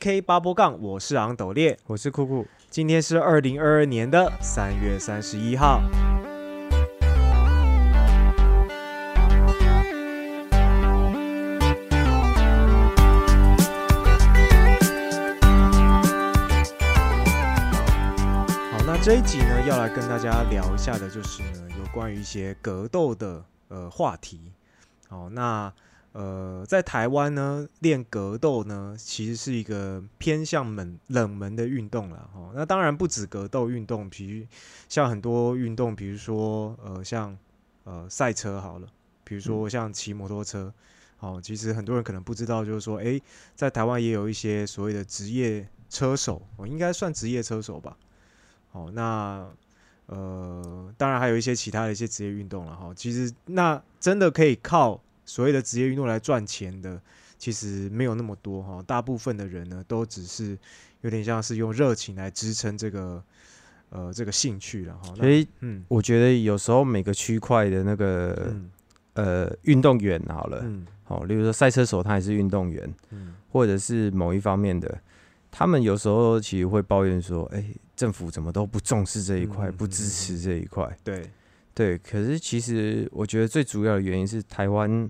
K 八波杠，我是昂斗烈，我是酷酷。今天是二零二二年的三月三十一号。好，那这一集呢，要来跟大家聊一下的，就是呢，有关于一些格斗的呃话题。好，那。呃，在台湾呢，练格斗呢，其实是一个偏向冷冷门的运动了哈。那当然不止格斗运动，比如像很多运动，比如说呃，像呃赛车好了，比如说像骑摩托车，哦，其实很多人可能不知道，就是说，哎，在台湾也有一些所谓的职业车手，我应该算职业车手吧。哦，那呃，当然还有一些其他的一些职业运动了哈。其实那真的可以靠。所谓的职业运动来赚钱的，其实没有那么多哈。大部分的人呢，都只是有点像是用热情来支撑这个呃这个兴趣了哈。所以，嗯，我觉得有时候每个区块的那个呃运动员好了，好，例如说赛车手，他也是运动员，嗯，或者是某一方面的，他们有时候其实会抱怨说，哎，政府怎么都不重视这一块，不支持这一块，对。对，可是其实我觉得最主要的原因是台湾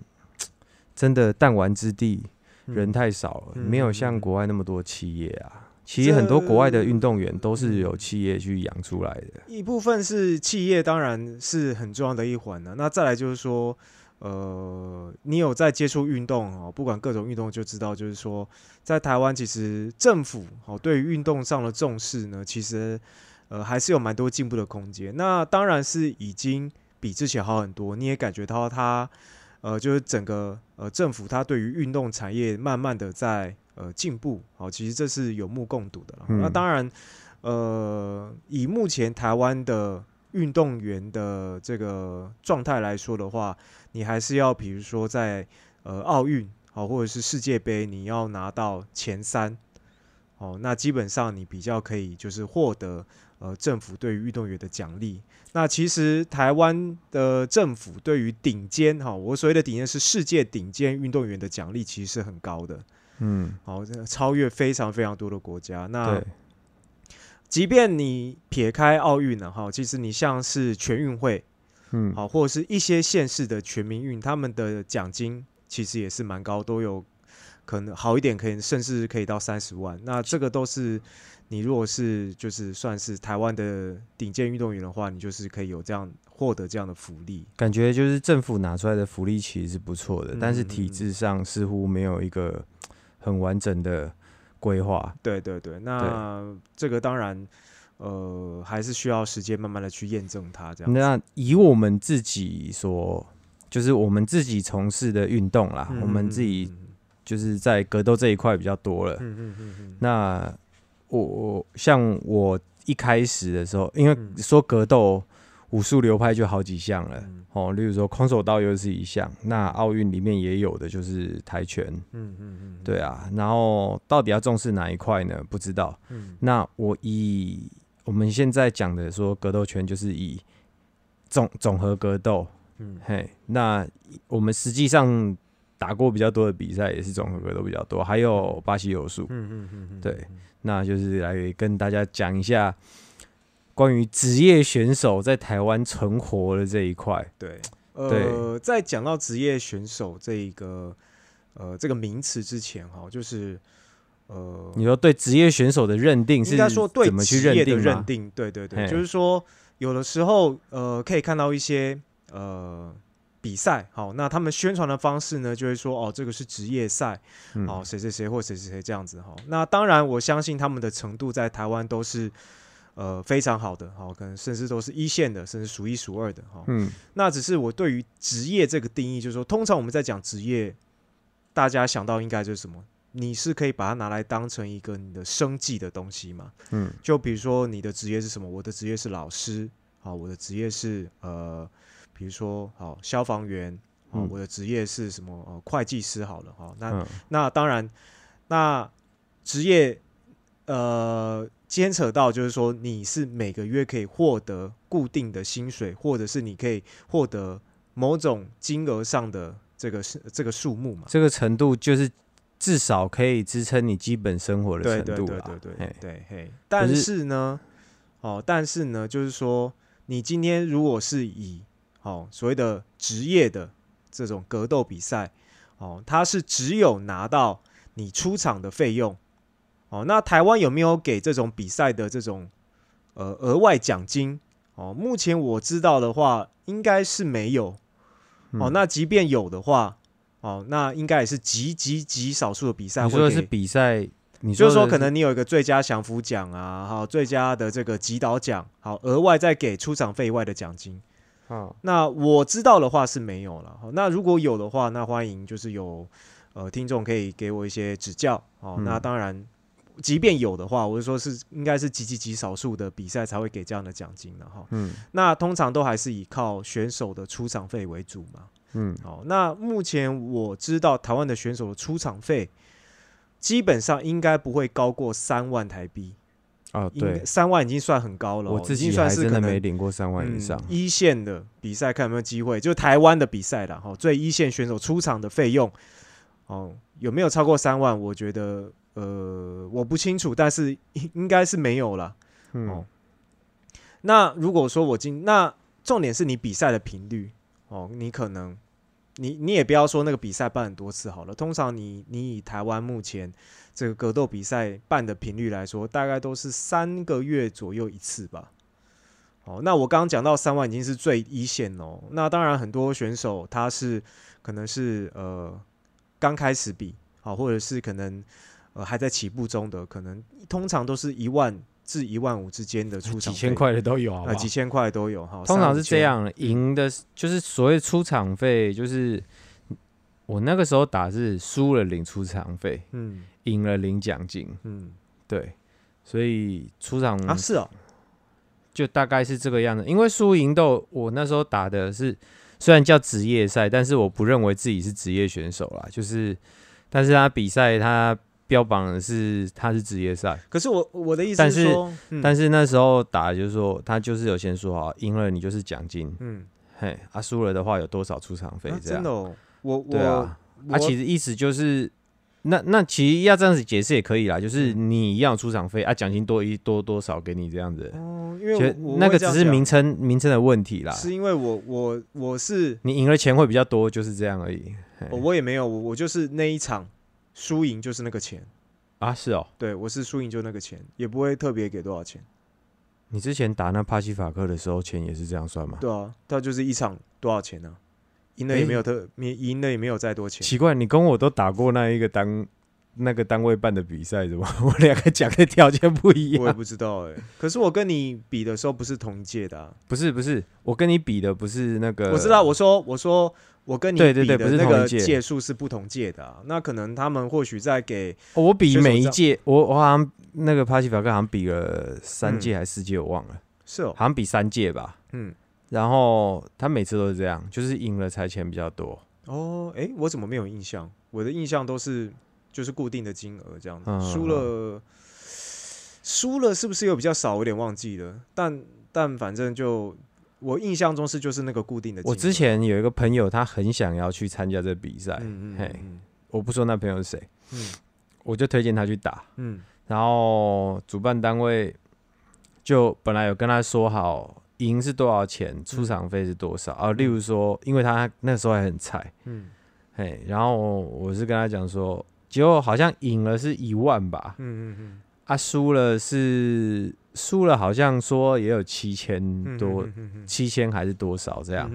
真的弹丸之地，人太少了，没有像国外那么多企业啊。其实很多国外的运动员都是有企业去养出来的。一部分是企业，当然是很重要的一环呢。那再来就是说，呃，你有在接触运动哦，不管各种运动，就知道就是说，在台湾其实政府哦对于运动上的重视呢，其实。呃，还是有蛮多进步的空间。那当然是已经比之前好很多。你也感觉到它，呃，就是整个呃政府它对于运动产业慢慢的在呃进步。好，其实这是有目共睹的。那当然，呃，以目前台湾的运动员的这个状态来说的话，你还是要比如说在呃奥运好或者是世界杯，你要拿到前三。哦，那基本上你比较可以就是获得。呃，政府对于运动员的奖励，那其实台湾的政府对于顶尖哈，我所谓的顶尖是世界顶尖运动员的奖励，其实是很高的。嗯，好，超越非常非常多的国家。那即便你撇开奥运了哈，其实你像是全运会，嗯，好，或者是一些县市的全民运，他们的奖金其实也是蛮高，都有可能好一点，可以甚至可以到三十万。那这个都是。你如果是就是算是台湾的顶尖运动员的话，你就是可以有这样获得这样的福利。感觉就是政府拿出来的福利其实是不错的，但是体制上似乎没有一个很完整的规划。对对对，那这个当然呃还是需要时间慢慢的去验证它。这样，那以我们自己所就是我们自己从事的运动啦，我们自己就是在格斗这一块比较多了。嗯嗯嗯嗯，那。我我像我一开始的时候，因为说格斗武术流派就好几项了哦，例如说空手道又是一项，那奥运里面也有的就是跆拳，嗯嗯嗯，对啊，然后到底要重视哪一块呢？不知道。那我以我们现在讲的说格斗拳就是以总总和格斗，嗯嘿，那我们实际上打过比较多的比赛也是总合格斗比较多，还有巴西柔术，嗯嗯嗯，对。那就是来跟大家讲一下关于职业选手在台湾存活的这一块。对，呃，在讲到职业选手这一个呃这个名词之前，哈，就是呃，你说对职业选手的认定是应该说对怎么去认定？认定，对对对，就是说有的时候呃可以看到一些呃。比赛好，那他们宣传的方式呢，就会说哦，这个是职业赛，哦，谁谁谁或谁谁谁这样子哈。那当然，我相信他们的程度在台湾都是呃非常好的，好，可能甚至都是一线的，甚至数一数二的哈。嗯，那只是我对于职业这个定义，就是说，通常我们在讲职业，大家想到应该就是什么？你是可以把它拿来当成一个你的生计的东西嘛？嗯，就比如说你的职业是什么？我的职业是老师，好，我的职业是呃。比如说，好消防员，哦，我的职业是什么？呃，会计师，好了，哈，那那当然，那职业呃牵扯到就是说，你是每个月可以获得固定的薪水，或者是你可以获得某种金额上的这个是这个数目嘛？这个程度就是至少可以支撑你基本生活的程度对对对对对嘿。但是呢，哦，但是呢，就是说，你今天如果是以哦所谓的职业的这种格斗比赛，哦，它是只有拿到你出场的费用，哦，那台湾有没有给这种比赛的这种呃额外奖金？哦，目前我知道的话，应该是没有。哦，那即便有的话。哦，那应该也是极极极少数的比赛。你说的是比赛，你就是说可能你有一个最佳降服奖啊，好，最佳的这个击倒奖，好，额外再给出场费以外的奖金。好，那我知道的话是没有了。那如果有的话，那欢迎就是有呃听众可以给我一些指教。哦，那当然，即便有的话，我就说是应该是极极极少数的比赛才会给这样的奖金的哈。嗯，那通常都还是以靠选手的出场费为主嘛。嗯，好，那目前我知道台湾的选手的出场费基本上应该不会高过三万台币啊，对，三万已经算很高了。我自己还真的没领过三万以上。一线的比赛看有没有机会，就台湾的比赛了哈，最一线选手出场的费用哦，有没有超过三万？我觉得呃，我不清楚，但是应该是没有了。哦，那如果说我今那重点是你比赛的频率。哦，你可能，你你也不要说那个比赛办很多次好了。通常你你以台湾目前这个格斗比赛办的频率来说，大概都是三个月左右一次吧。哦，那我刚刚讲到三万已经是最一线哦。那当然很多选手他是可能是呃刚开始比，好，或者是可能呃还在起步中的，可能通常都是一万。至一万五之间的出场，几千块的都有啊，几千块都有哈。通常是这样，赢的就是所谓出场费，就是我那个时候打是输了领出场费，嗯，赢了领奖金，嗯，对，所以出场啊是哦，就大概是这个样子。因为输赢斗，我那时候打的是虽然叫职业赛，但是我不认为自己是职业选手啦，就是，但是他比赛他。标榜的是他是职业赛，可是我我的意思是说，但是那时候打就是说他就是有先说好，赢了你就是奖金，嗯，嘿，啊输了的话有多少出场费这样，真的，我对啊，啊其实意思就是，那那其实要这样子解释也可以啦，就是你一样出场费啊，奖金多一多多少给你这样子，哦，因为那个只是名称名称的问题啦，是因为我我我是你赢了钱会比较多，就是这样而已，我也没有，我我就是那一场。输赢就是那个钱啊，是哦，对我是输赢就那个钱，也不会特别给多少钱。你之前打那帕西法克的时候，钱也是这样算吗？对啊，他就是一场多少钱呢？赢了也没有特，赢赢了也没有再多钱。奇怪，你跟我都打过那一个单那个单位办的比赛，怎么我两个讲的条件不一样？我也不知道哎。可是我跟你比的时候不是同一届的，不是不是，我跟你比的不是那个。我知道，我说我说。我跟你比的那个届数是不同届的，那可能他们或许在给我比每一届，我我好像那个帕西法克好像比了三届还是四届，我忘了，是哦，好像比三届吧，嗯，然后他每次都是这样，就是赢了才钱比较多。哦，哎，我怎么没有印象？我的印象都是就是固定的金额这样子，输了输了是不是又比较少？有点忘记了，但但反正就。我印象中是就是那个固定的。我之前有一个朋友，他很想要去参加这比赛，嘿，我不说那朋友是谁，嗯，我就推荐他去打，嗯，然后主办单位就本来有跟他说好，赢是多少钱，出场费是多少啊？例如说，因为他那时候还很菜，嗯，嘿，然后我是跟他讲说，结果好像赢了是一万吧，嗯嗯嗯，啊，输了是。输了好像说也有七千多，七千还是多少这样？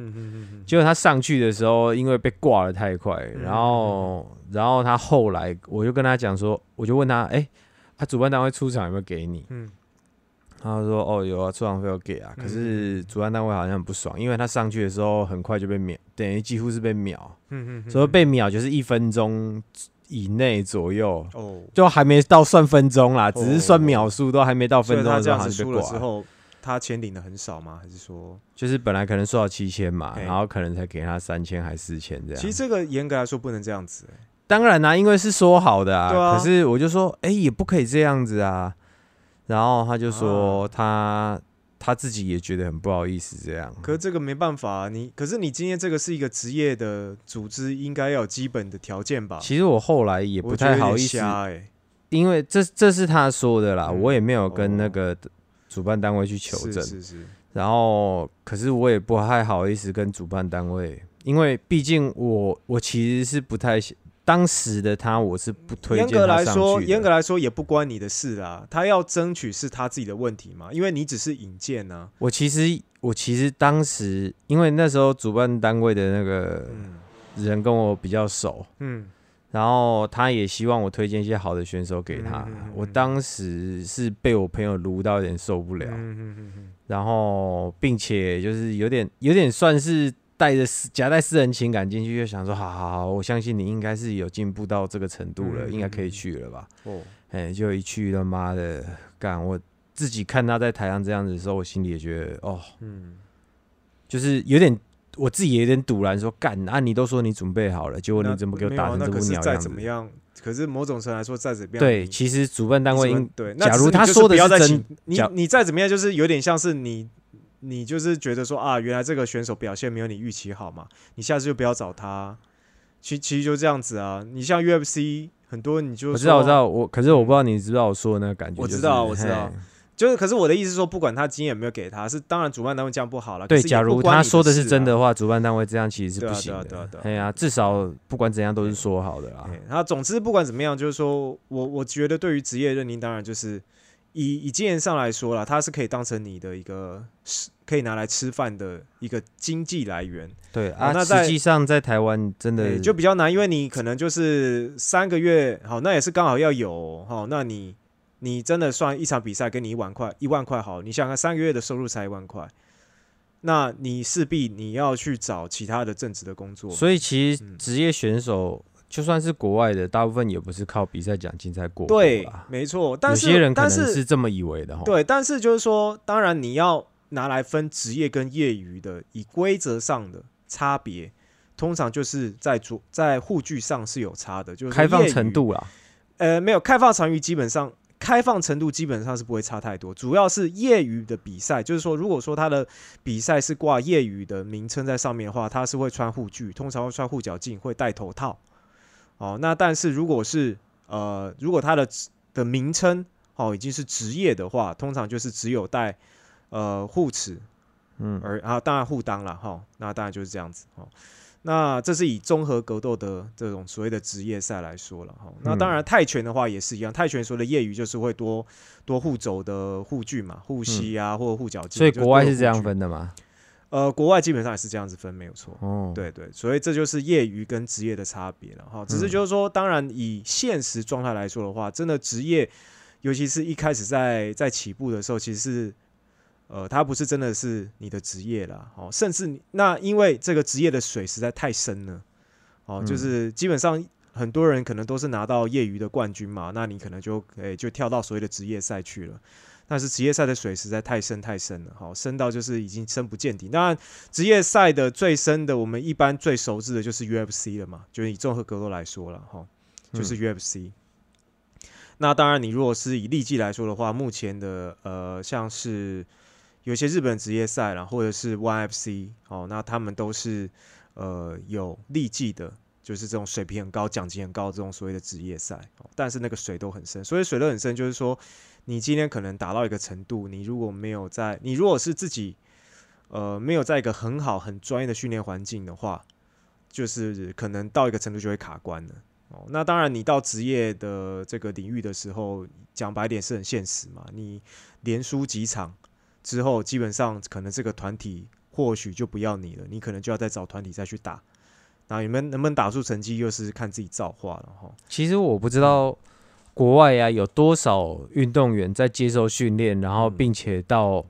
结果他上去的时候，因为被挂的太快，然后然后他后来我就跟他讲说，我就问他，哎，他主办单位出场有没有给你？他说哦有啊，出场费有给啊，可是主办单位好像很不爽，因为他上去的时候很快就被秒，等于几乎是被秒，所以被秒就是一分钟。以内左右哦，就还没到算分钟啦，只是算秒数，都还没到分钟。他这样子输了之后，他钱领的很少吗？还是说，就是本来可能说到七千嘛，然后可能才给他三千还四千这样？其实这个严格来说不能这样子。当然啦，因为是说好的啊。可是我就说，哎，也不可以这样子啊。然后他就说他。他自己也觉得很不好意思这样。可是这个没办法，你可是你今天这个是一个职业的组织，应该要有基本的条件吧？其实我后来也不太好意思，哎，因为这这是他说的啦，我也没有跟那个主办单位去求证，是是。然后，可是我也不太好意思跟主办单位，因为毕竟我我其实是不太当时的他，我是不推荐严格来说，严格来说也不关你的事啊。他要争取是他自己的问题嘛，因为你只是引荐呢。我其实我其实当时，因为那时候主办单位的那个人跟我比较熟，嗯，然后他也希望我推荐一些好的选手给他。我当时是被我朋友撸到有点受不了，嗯嗯嗯然后并且就是有点有点算是。带着私夹带私人情感进去，就想说，好好好，我相信你应该是有进步到这个程度了，应该可以去了吧？哦，哎，就一去，他妈的干！我自己看他在台上这样子的时候，我心里也觉得，哦，嗯，就是有点，我自己也有点堵然，说干啊！你都说你准备好了，结果你怎么给我打成这副鸟样子？怎么样？可是某种程度来说，再怎么样，对，其实主办单位应对，假如他说的是真，你你再怎么样，就是有点像是你。你就是觉得说啊，原来这个选手表现没有你预期好嘛？你下次就不要找他。其其实就这样子啊。你像 UFC 很多，你就我知道我知道我，可是我不知道你知不知道我说的那个感觉。我知道我知道，就是可是我的意思是说，不管他经验有没有给他，是当然主办单位这样不好了。对，假如他说的是真的话，主办单位这样其实是不行的。对啊，至少不管怎样都是说好的啊。然后总之不管怎么样，就是说我我觉得对于职业认定，当然就是。以以经验上来说了，它是可以当成你的一个吃，可以拿来吃饭的一个经济来源。对啊，那实际上在台湾真的就比较难，因为你可能就是三个月，好，那也是刚好要有，好，那你你真的算一场比赛给你一万块，一万块好，你想看三个月的收入才一万块，那你势必你要去找其他的正职的工作。所以其实职业选手。就算是国外的，大部分也不是靠比赛奖金在过。对，没错。有些人可能是这么以为的。对，但是就是说，当然你要拿来分职业跟业余的，以规则上的差别，通常就是在主在护具上是有差的，就是开放程度啦。呃，没有开放程度，基本上开放程度基本上是不会差太多。主要是业余的比赛，就是说，如果说他的比赛是挂业余的名称在上面的话，他是会穿护具，通常会穿护脚镜，会戴头套。哦，那但是如果是呃，如果他的的名称哦已经是职业的话，通常就是只有戴呃护齿，嗯，而啊当然护裆了哈，那当然就是这样子哦。那这是以综合格斗的这种所谓的职业赛来说了哈。那当然泰拳的话也是一样，泰拳说的业余就是会多多护肘的护具嘛，护膝啊或者护脚筋。所以国外是这样分的吗？呃，国外基本上也是这样子分，没有错。哦，对对，所以这就是业余跟职业的差别了哈。只是就是说，当然以现实状态来说的话，真的职业，尤其是一开始在在起步的时候，其实是呃，它不是真的是你的职业了。哦，甚至那因为这个职业的水实在太深了，哦，就是基本上很多人可能都是拿到业余的冠军嘛，那你可能就诶就跳到所谓的职业赛去了。但是职业赛的水实在太深太深了，好深到就是已经深不见底。当然，职业赛的最深的，我们一般最熟知的就是 UFC 了嘛，就是以综合格斗来说了，哈，就是 UFC。那当然，你如果是以历季来说的话，目前的呃，像是有些日本职业赛啦，或者是 ONEFC，哦，那他们都是呃有历季的，就是这种水平很高、奖金很高这种所谓的职业赛，但是那个水都很深，所以水都很深，就是说。你今天可能达到一个程度，你如果没有在，你如果是自己，呃，没有在一个很好、很专业的训练环境的话，就是可能到一个程度就会卡关了。哦，那当然，你到职业的这个领域的时候，讲白点是很现实嘛。你连输几场之后，基本上可能这个团体或许就不要你了，你可能就要再找团体再去打。那你们能不能打出成绩，又是看自己造化了哈。其实我不知道。国外呀，有多少运动员在接受训练，然后并且到，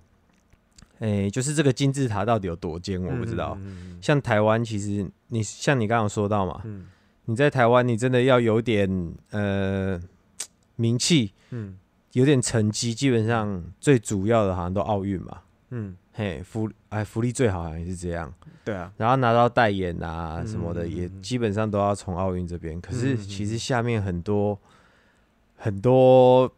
诶，就是这个金字塔到底有多尖，我不知道。像台湾，其实你像你刚刚说到嘛，你在台湾，你真的要有点呃名气，嗯，有点成绩，基本上最主要的好像都奥运嘛，嗯，嘿，福哎福利最好好像是这样，对啊，然后拿到代言啊什么的，也基本上都要从奥运这边。可是其实下面很多。很多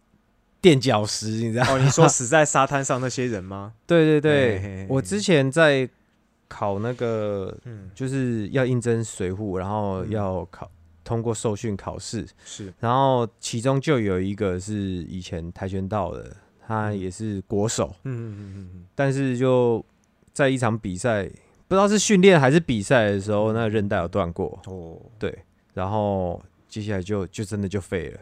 垫脚石，你知道？哦，你说死在沙滩上那些人吗？对对对，我之前在考那个，嗯，就是要应征水户，然后要考通过受训考试，是，然后其中就有一个是以前跆拳道的，他也是国手，嗯嗯嗯嗯，但是就在一场比赛，不知道是训练还是比赛的时候，那韧带有断过，哦，对，然后接下来就就真的就废了。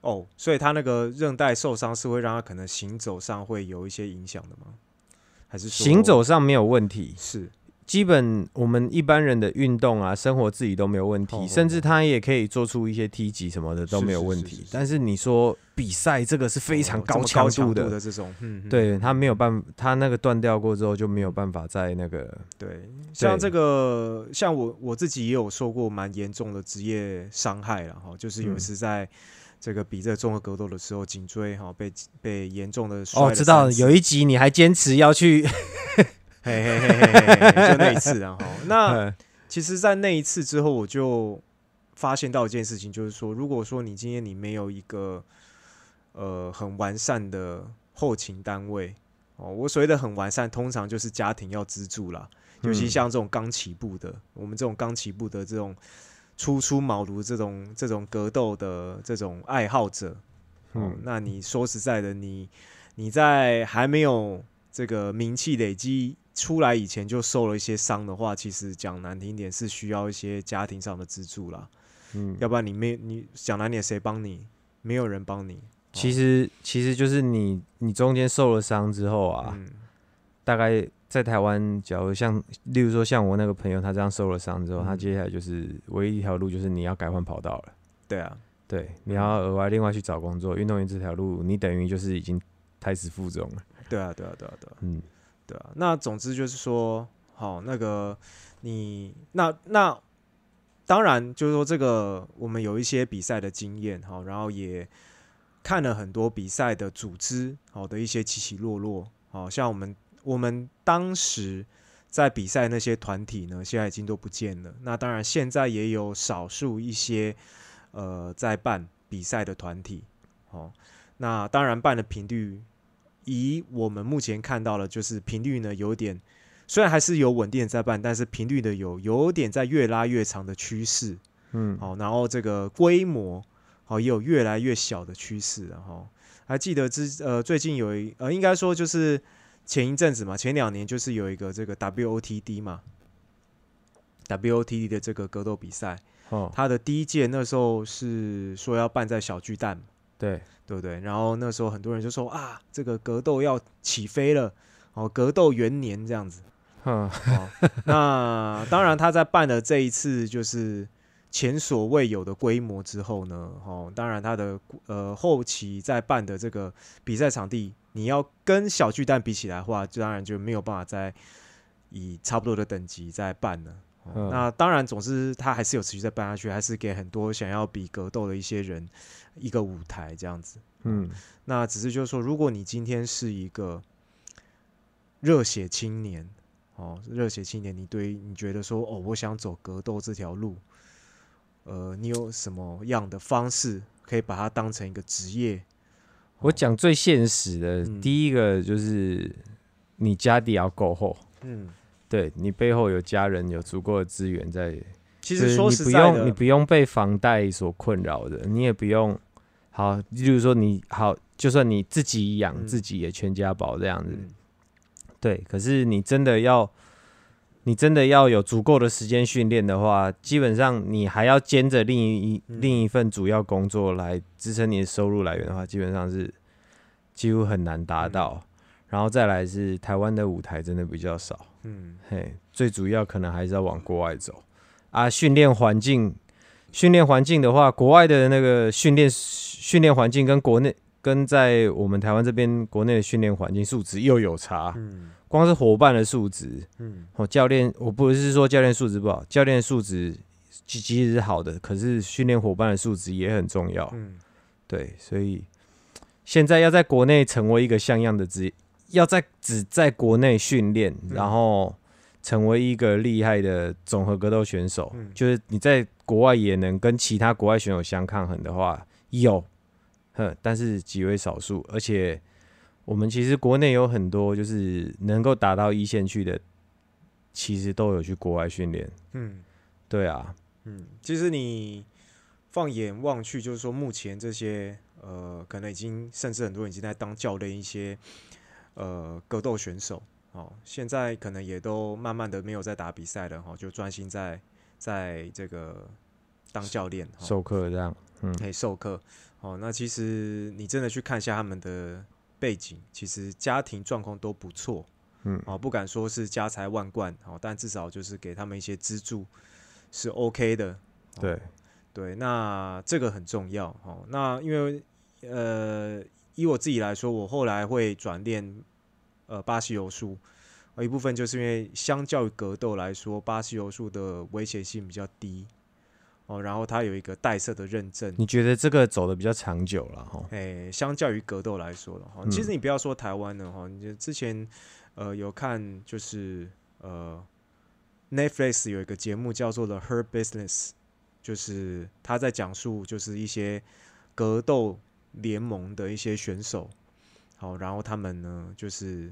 哦，所以他那个韧带受伤是会让他可能行走上会有一些影响的吗？还是行走上没有问题？是，基本我们一般人的运动啊，生活自己都没有问题，甚至他也可以做出一些梯级什么的都没有问题。但是你说比赛这个是非常高强度的这种，对他没有办法，他那个断掉过之后就没有办法再那个对，像这个像我我自己也有受过蛮严重的职业伤害了哈，就是有一次在。这个比这综合格斗的时候，颈椎哈被被严重的摔。哦，知道有一集你还坚持要去，嘿嘿嘿嘿嘿，就那一次然后那其实，在那一次之后，我就发现到一件事情，就是说，如果说你今天你没有一个呃很完善的后勤单位哦，我所谓的很完善，通常就是家庭要资助啦，尤其像这种刚起步的，我们这种刚起步的这种。初出茅庐这种这种格斗的这种爱好者，嗯，那你说实在的，你你在还没有这个名气累积出来以前就受了一些伤的话，其实讲难听点是需要一些家庭上的资助啦，嗯，要不然你没你讲难点谁帮你？没有人帮你。其实其实就是你你中间受了伤之后啊，大概。在台湾，假如像，例如说像我那个朋友，他这样受了伤之后，他接下来就是唯一一条路，就是你要改换跑道了。对啊，对，你要额外另外去找工作。运动员这条路，你等于就是已经胎死腹中了。对啊，对啊，对啊，对啊，嗯，对啊。那总之就是说，好，那个你那那当然就是说，这个我们有一些比赛的经验，好，然后也看了很多比赛的组织，好的一些起起落落，好像我们。我们当时在比赛那些团体呢，现在已经都不见了。那当然，现在也有少数一些呃在办比赛的团体。哦，那当然办的频率，以我们目前看到的，就是频率呢有点，虽然还是有稳定在办，但是频率的有有点在越拉越长的趋势。嗯，好，然后这个规模好也有越来越小的趋势。然后还记得之呃最近有一呃应该说就是。前一阵子嘛，前两年就是有一个这个 WOTD 嘛，WOTD 的这个格斗比赛，哦，它的第一届那时候是说要办在小巨蛋，对对不对？然后那时候很多人就说啊，这个格斗要起飞了，哦，格斗元年这样子，嗯，那当然他在办的这一次就是前所未有的规模之后呢，哦，当然他的呃后期在办的这个比赛场地。你要跟小巨蛋比起来的话，当然就没有办法再以差不多的等级再办了。那当然，总之他还是有持续在办下去，还是给很多想要比格斗的一些人一个舞台这样子。嗯，那只是就是说，如果你今天是一个热血青年，哦，热血青年，你对你觉得说，哦，我想走格斗这条路，呃，你有什么样的方式可以把它当成一个职业？我讲最现实的，第一个就是你家底要够厚，嗯，对你背后有家人，有足够的资源在。其实说实在的，你不用被房贷所困扰的，你也不用好，例如说你好，就算你自己养自己也全家保这样子，对。可是你真的要。你真的要有足够的时间训练的话，基本上你还要兼着另一另一份主要工作来支撑你的收入来源的话，基本上是几乎很难达到。然后再来是台湾的舞台真的比较少，嗯，嘿，最主要可能还是要往国外走。啊。训练环境，训练环境的话，国外的那个训练训练环境跟国内跟在我们台湾这边国内的训练环境素质又有差，嗯。光是伙伴的素质，嗯，哦，教练，我不是说教练素质不好，教练素质其其实是好的，可是训练伙伴的素质也很重要，嗯，对，所以现在要在国内成为一个像样的职业，要在只在国内训练，然后成为一个厉害的综合格斗选手，就是你在国外也能跟其他国外选手相抗衡的话，有。哼，但是极为少数，而且我们其实国内有很多就是能够打到一线去的，其实都有去国外训练。嗯，对啊，嗯，其实你放眼望去，就是说目前这些呃，可能已经甚至很多人已经在当教练一些呃格斗选手，哦，现在可能也都慢慢的没有在打比赛了，哈，就专心在在这个当教练授课这样，嗯，可以授课。哦，那其实你真的去看一下他们的背景，其实家庭状况都不错，嗯，哦，不敢说是家财万贯，哦，但至少就是给他们一些资助是 OK 的，对，对，那这个很重要，哦，那因为呃，以我自己来说，我后来会转练呃巴西柔术，一部分就是因为相较于格斗来说，巴西柔术的危险性比较低。哦，然后它有一个带色的认证，你觉得这个走的比较长久了哈？哎，相较于格斗来说的话，其实你不要说台湾的哈，你就之前呃有看就是呃 Netflix 有一个节目叫做 The Her Business，就是他在讲述就是一些格斗联盟的一些选手，好，然后他们呢就是。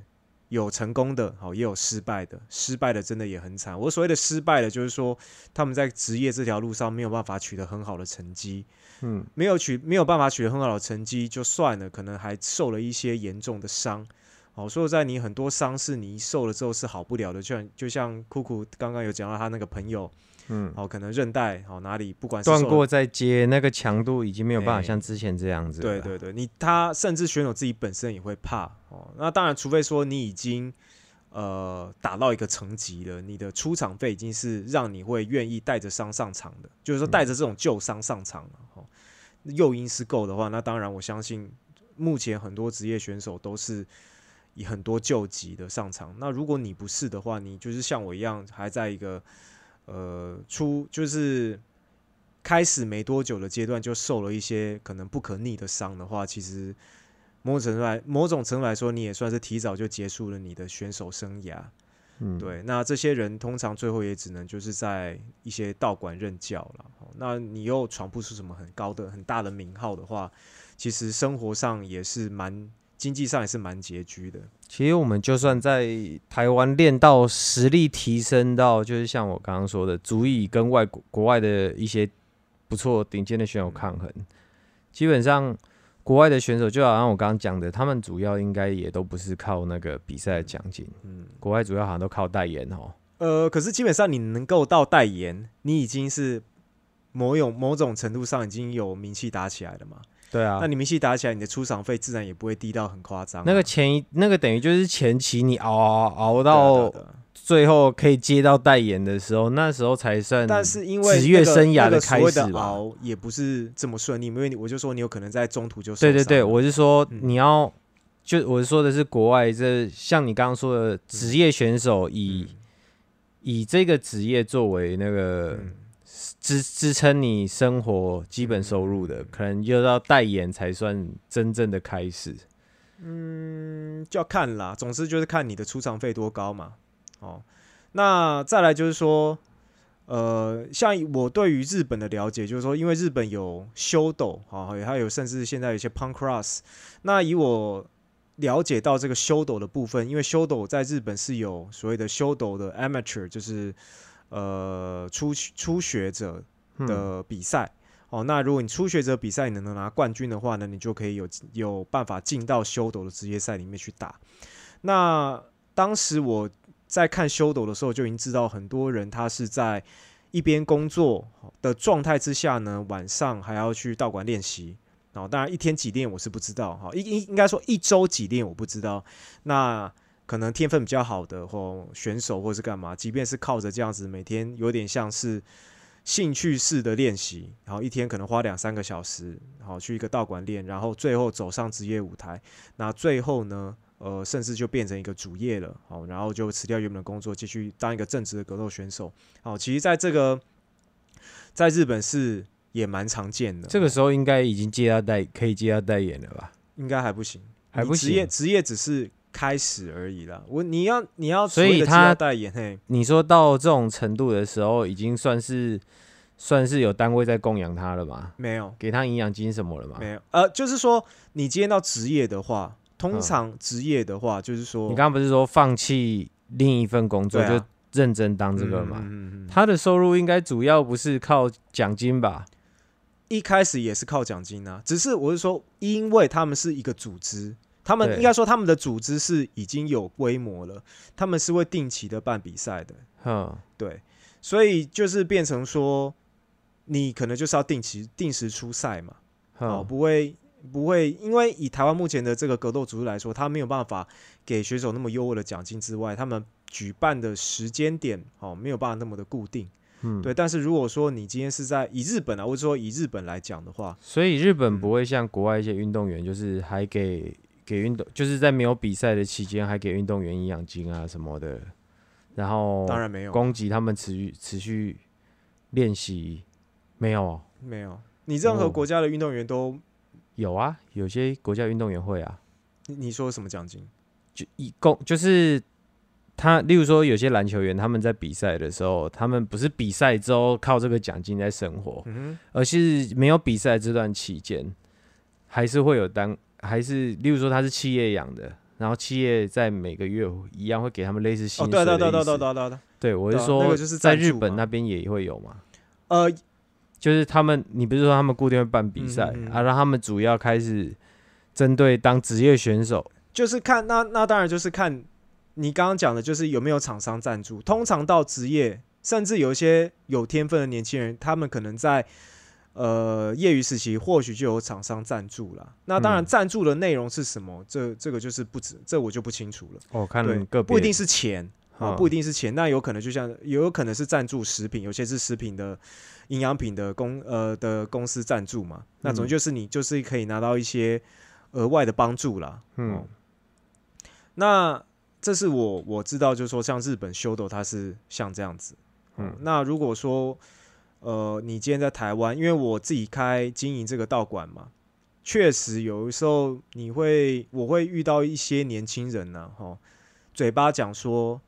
有成功的，好，也有失败的。失败的真的也很惨。我所谓的失败的，就是说他们在职业这条路上没有办法取得很好的成绩，嗯，没有取没有办法取得很好的成绩就算了，可能还受了一些严重的伤。好，说在你很多伤是你受了之后是好不了的，就像就像酷酷刚刚有讲到他那个朋友。嗯，好，可能韧带好哪里，不管断过再接，那个强度已经没有办法像之前这样子。对对对，你他甚至选手自己本身也会怕哦。那当然，除非说你已经呃打到一个层级了，你的出场费已经是让你会愿意带着伤上场的，就是说带着这种旧伤上场了。哦，诱因是够的话，那当然我相信目前很多职业选手都是以很多救急的上场。那如果你不是的话，你就是像我一样还在一个。呃，出就是开始没多久的阶段，就受了一些可能不可逆的伤的话，其实某种程度来某种程度来说，你也算是提早就结束了你的选手生涯。嗯，对。那这些人通常最后也只能就是在一些道馆任教了。那你又闯不出什么很高的、很大的名号的话，其实生活上也是蛮。经济上也是蛮拮据的。其实我们就算在台湾练到实力提升到，就是像我刚刚说的，足以跟外国国外的一些不错顶尖的选手抗衡。基本上，国外的选手就好像我刚刚讲的，他们主要应该也都不是靠那个比赛的奖金。嗯，国外主要好像都靠代言哦。呃，可是基本上你能够到代言，你已经是某种某种程度上已经有名气打起来了嘛。对啊，那你名气打起来，你的出场费自然也不会低到很夸张。那个前一那个等于就是前期你熬熬熬到最后可以接到代言的时候，那时候才算。但是因为职业生涯的开始熬也不是这么顺利，因为我就说你有可能在中途就对对对，我是说你要就我是说的是国外这像你刚刚说的职业选手以以这个职业作为那个。支支撑你生活基本收入的，可能又要代言才算真正的开始。嗯，就要看啦。总之就是看你的出场费多高嘛。哦，那再来就是说，呃，像我对于日本的了解，就是说，因为日本有修斗，啊，还有甚至现在有些 punk cross。那以我了解到这个修斗的部分，因为修斗在日本是有所谓的修斗的 amateur，就是。呃，初初学者的比赛哦，那如果你初学者比赛你能拿冠军的话呢，你就可以有有办法进到修斗的职业赛里面去打。那当时我在看修斗的时候，就已经知道很多人他是在一边工作的状态之下呢，晚上还要去道馆练习。哦，当然一天几练我是不知道哈，应应应该说一周几练我不知道。那可能天分比较好的或选手或是干嘛，即便是靠着这样子每天有点像是兴趣式的练习，然后一天可能花两三个小时，好去一个道馆练，然后最后走上职业舞台，那最后呢，呃，甚至就变成一个主业了，好，然后就辞掉原本的工作，继续当一个正职的格斗选手，好，其实在这个在日本是也蛮常见的。这个时候应该已经接到代，可以接到代言了吧？应该还不行，还不行，职业职业只是。开始而已啦，我你要你要所以他代言嘿，你说到这种程度的时候，已经算是算是有单位在供养他了嘛？没有，给他营养金什么了吗？没有。呃，就是说你今天到职业的话，通常职业的话，就是说你刚刚不是说放弃另一份工作就认真当这个嘛？他的收入应该主要不是靠奖金吧？一开始也是靠奖金啊，只是我是说，因为他们是一个组织，他们应该说他们的组织是已经有规模了，他们是会定期的办比赛的。嗯，对，所以就是变成说，你可能就是要定期定时出赛嘛，哦，不会不会，因为以台湾目前的这个格斗组织来说，他没有办法给选手那么优渥的奖金之外，他们举办的时间点哦没有办法那么的固定。嗯，对，但是如果说你今天是在以日本啊，或者说以日本来讲的话，所以日本不会像国外一些运动员，就是还给给运动，就是在没有比赛的期间还给运动员营养金啊什么的，然后当然没有。供给他们持续持续练习，没有，没有，你任何国家的运动员都有啊，有些国家运动员会啊，你你说什么奖金？就一共就是。他例如说，有些篮球员他们在比赛的时候，他们不是比赛之后靠这个奖金在生活，而是没有比赛这段期间，还是会有单，还是例如说他是企业养的，然后企业在每个月一样会给他们类似薪水的意思。对对对对对对对。对，我是说，在日本那边也会有嘛？呃，就是他们，你不是说他们固定会办比赛啊，让他们主要开始针对当职业选手，就是看那那当然就是看。你刚刚讲的就是有没有厂商赞助？通常到职业，甚至有一些有天分的年轻人，他们可能在呃业余时期或许就有厂商赞助了。那当然，赞助的内容是什么？这这个就是不止，这我就不清楚了。哦，看个不一定是钱啊，不一定是钱，那有可能就像也有可能是赞助食品，有些是食品的营养品的公呃的公司赞助嘛。那总就是你就是可以拿到一些额外的帮助啦。嗯，那。这是我我知道，就是说像日本修斗，它是像这样子。嗯，那如果说，呃，你今天在台湾，因为我自己开经营这个道馆嘛，确实有的时候你会，我会遇到一些年轻人呢，哈，嘴巴讲说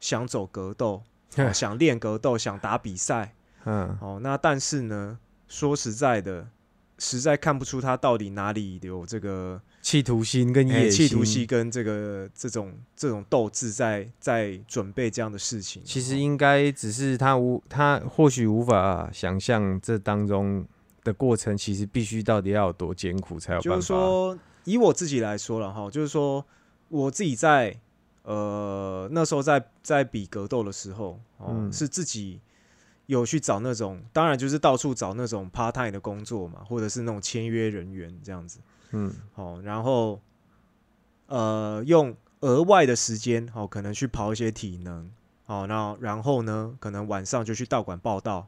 想走格斗，想练格斗，想打比赛，嗯，哦，那但是呢，说实在的。实在看不出他到底哪里有这个企图心跟野心，企图心跟这个这种这种斗志在在准备这样的事情。其实应该只是他无他或许无法想象这当中的过程，其实必须到底要有多艰苦才有办法。就是说，以我自己来说了哈，就是说我自己在呃那时候在在比格斗的时候，哦，是自己。有去找那种，当然就是到处找那种 part time 的工作嘛，或者是那种签约人员这样子。嗯，好，然后呃，用额外的时间，好，可能去跑一些体能，好，那然后呢，可能晚上就去道馆报道，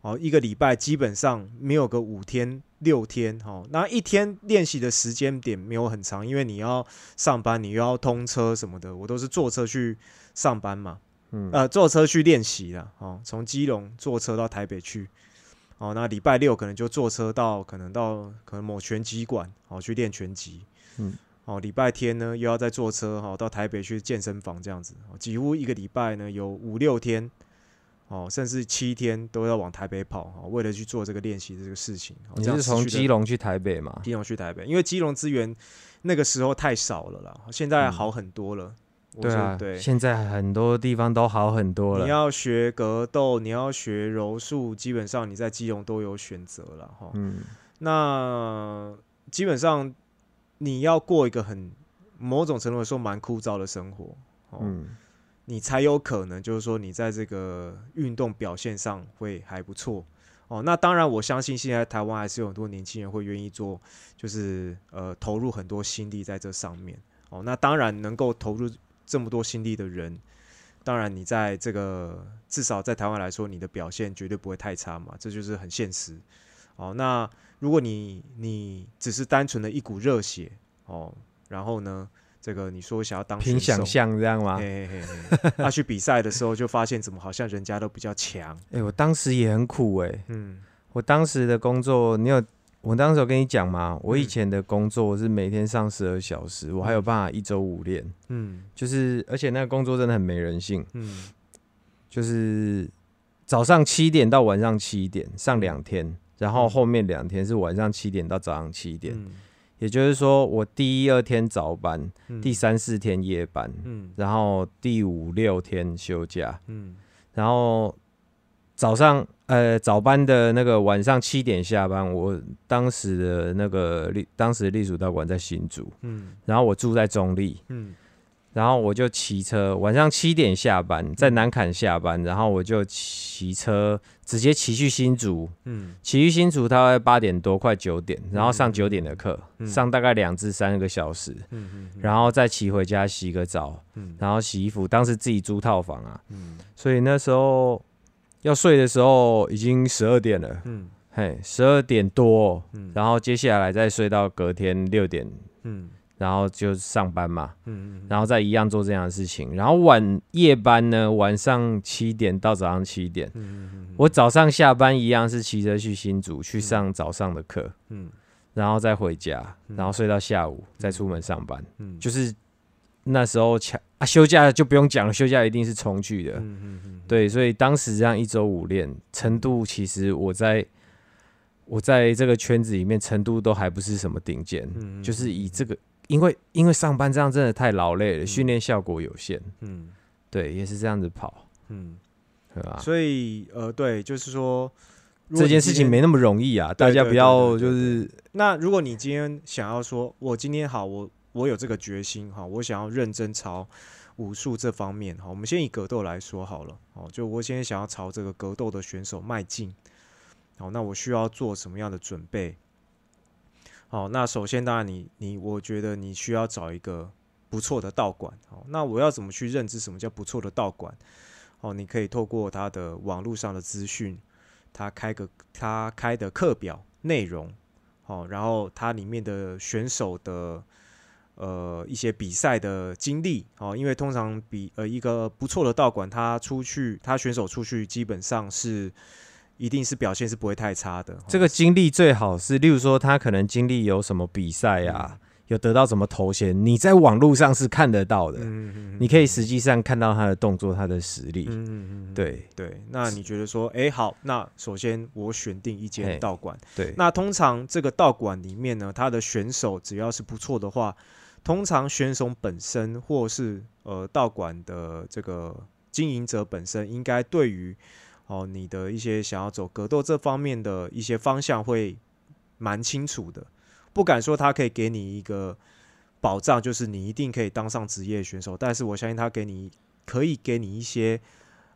好，一个礼拜基本上没有个五天六天，好，那一天练习的时间点没有很长，因为你要上班，你又要通车什么的，我都是坐车去上班嘛。嗯呃，坐车去练习了，哦，从基隆坐车到台北去，哦，那礼拜六可能就坐车到，可能到可能某拳击馆，哦，去练拳击，嗯，哦，礼拜天呢又要再坐车，哈，到台北去健身房这样子，哦几乎一个礼拜呢有五六天，哦，甚至七天都要往台北跑，哈，为了去做这个练习这个事情。你是从基隆去台北吗？基隆去台北，因为基隆资源那个时候太少了啦，现在好很多了。对啊，对，现在很多地方都好很多了。你要学格斗，你要学柔术，基本上你在基隆都有选择了哈。嗯，那基本上你要过一个很某种程度来说蛮枯燥的生活，嗯，你才有可能就是说你在这个运动表现上会还不错哦。那当然，我相信现在台湾还是有很多年轻人会愿意做，就是呃投入很多心力在这上面哦。那当然能够投入。这么多心力的人，当然你在这个至少在台湾来说，你的表现绝对不会太差嘛，这就是很现实。哦，那如果你你只是单纯的一股热血哦，然后呢，这个你说想要当凭想象这样吗？他去比赛的时候就发现怎么好像人家都比较强。哎，我当时也很苦哎，嗯，我当时的工作你有。我当时有跟你讲嘛，我以前的工作是每天上十二小时，我还有办法一周五练，嗯，就是而且那个工作真的很没人性，嗯，就是早上七点到晚上七点上两天，然后后面两天是晚上七点到早上七点。也就是说，我第一二天早班，第三四天夜班，嗯。然后第五六天休假，嗯。然后早上呃早班的那个晚上七点下班，我当时的那个立当时隶属道馆在新竹，嗯。然后我住在中立，然后我就骑车，晚上七点下班，在南坎下班，然后我就骑车直接骑去新竹，嗯，骑去新竹大概八点多，快九点，然后上九点的课，上大概两至三个小时，嗯嗯，然后再骑回家洗个澡，嗯，然后洗衣服，当时自己租套房啊，嗯，所以那时候要睡的时候已经十二点了，嗯，嘿，十二点多，嗯，然后接下来再睡到隔天六点，嗯。然后就上班嘛，嗯嗯，然后再一样做这样的事情。然后晚夜班呢，晚上七点到早上七点，嗯嗯我早上下班一样是骑车去新竹去上早上的课，嗯，然后再回家，然后睡到下午再出门上班，嗯，就是那时候抢啊休假就不用讲了，休假一定是重聚的，嗯嗯嗯，对，所以当时这样一周五练程度，其实我在我在这个圈子里面程度都还不是什么顶尖，嗯，就是以这个。因为因为上班这样真的太劳累了，训练效果有限。嗯，对，也是这样子跑。嗯，对吧？所以呃，对，就是说这件事情没那么容易啊，大家不要就是。那如果你今天想要说，我今天好，我我有这个决心哈，我想要认真朝武术这方面哈，我们先以格斗来说好了。哦，就我现在想要朝这个格斗的选手迈进。好，那我需要做什么样的准备？好，那首先当然你你，我觉得你需要找一个不错的道馆。好，那我要怎么去认知什么叫不错的道馆？哦，你可以透过他的网络上的资讯，他开个他开的课表内容，好，然后它里面的选手的呃一些比赛的经历，哦，因为通常比呃一个不错的道馆，他出去他选手出去基本上是。一定是表现是不会太差的。这个经历最好是，例如说他可能经历有什么比赛啊，有得到什么头衔，你在网络上是看得到的。嗯嗯你可以实际上看到他的动作，他的实力。嗯嗯对对。那你觉得说，哎，好，那首先我选定一间道馆。对。那通常这个道馆里面呢，他的选手只要是不错的话，通常选手本身或是呃道馆的这个经营者本身，应该对于。哦，你的一些想要走格斗这方面的一些方向会蛮清楚的，不敢说他可以给你一个保障，就是你一定可以当上职业选手，但是我相信他给你可以给你一些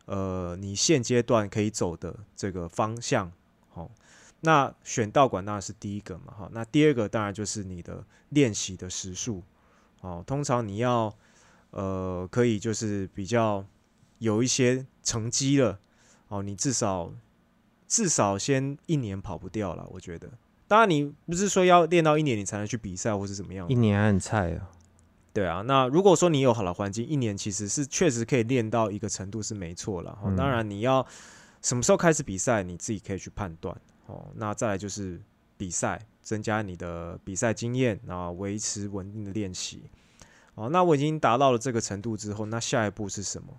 呃，你现阶段可以走的这个方向。好，那选道馆当然是第一个嘛，哈，那第二个当然就是你的练习的时数。哦，通常你要呃，可以就是比较有一些成绩了。哦，你至少至少先一年跑不掉了，我觉得。当然，你不是说要练到一年你才能去比赛或是怎么样？一年还很菜啊。对啊，那如果说你有好的环境，一年其实是确实可以练到一个程度是没错了。哦，当然你要什么时候开始比赛，你自己可以去判断。哦，那再来就是比赛，增加你的比赛经验，然后维持稳定的练习。哦，那我已经达到了这个程度之后，那下一步是什么？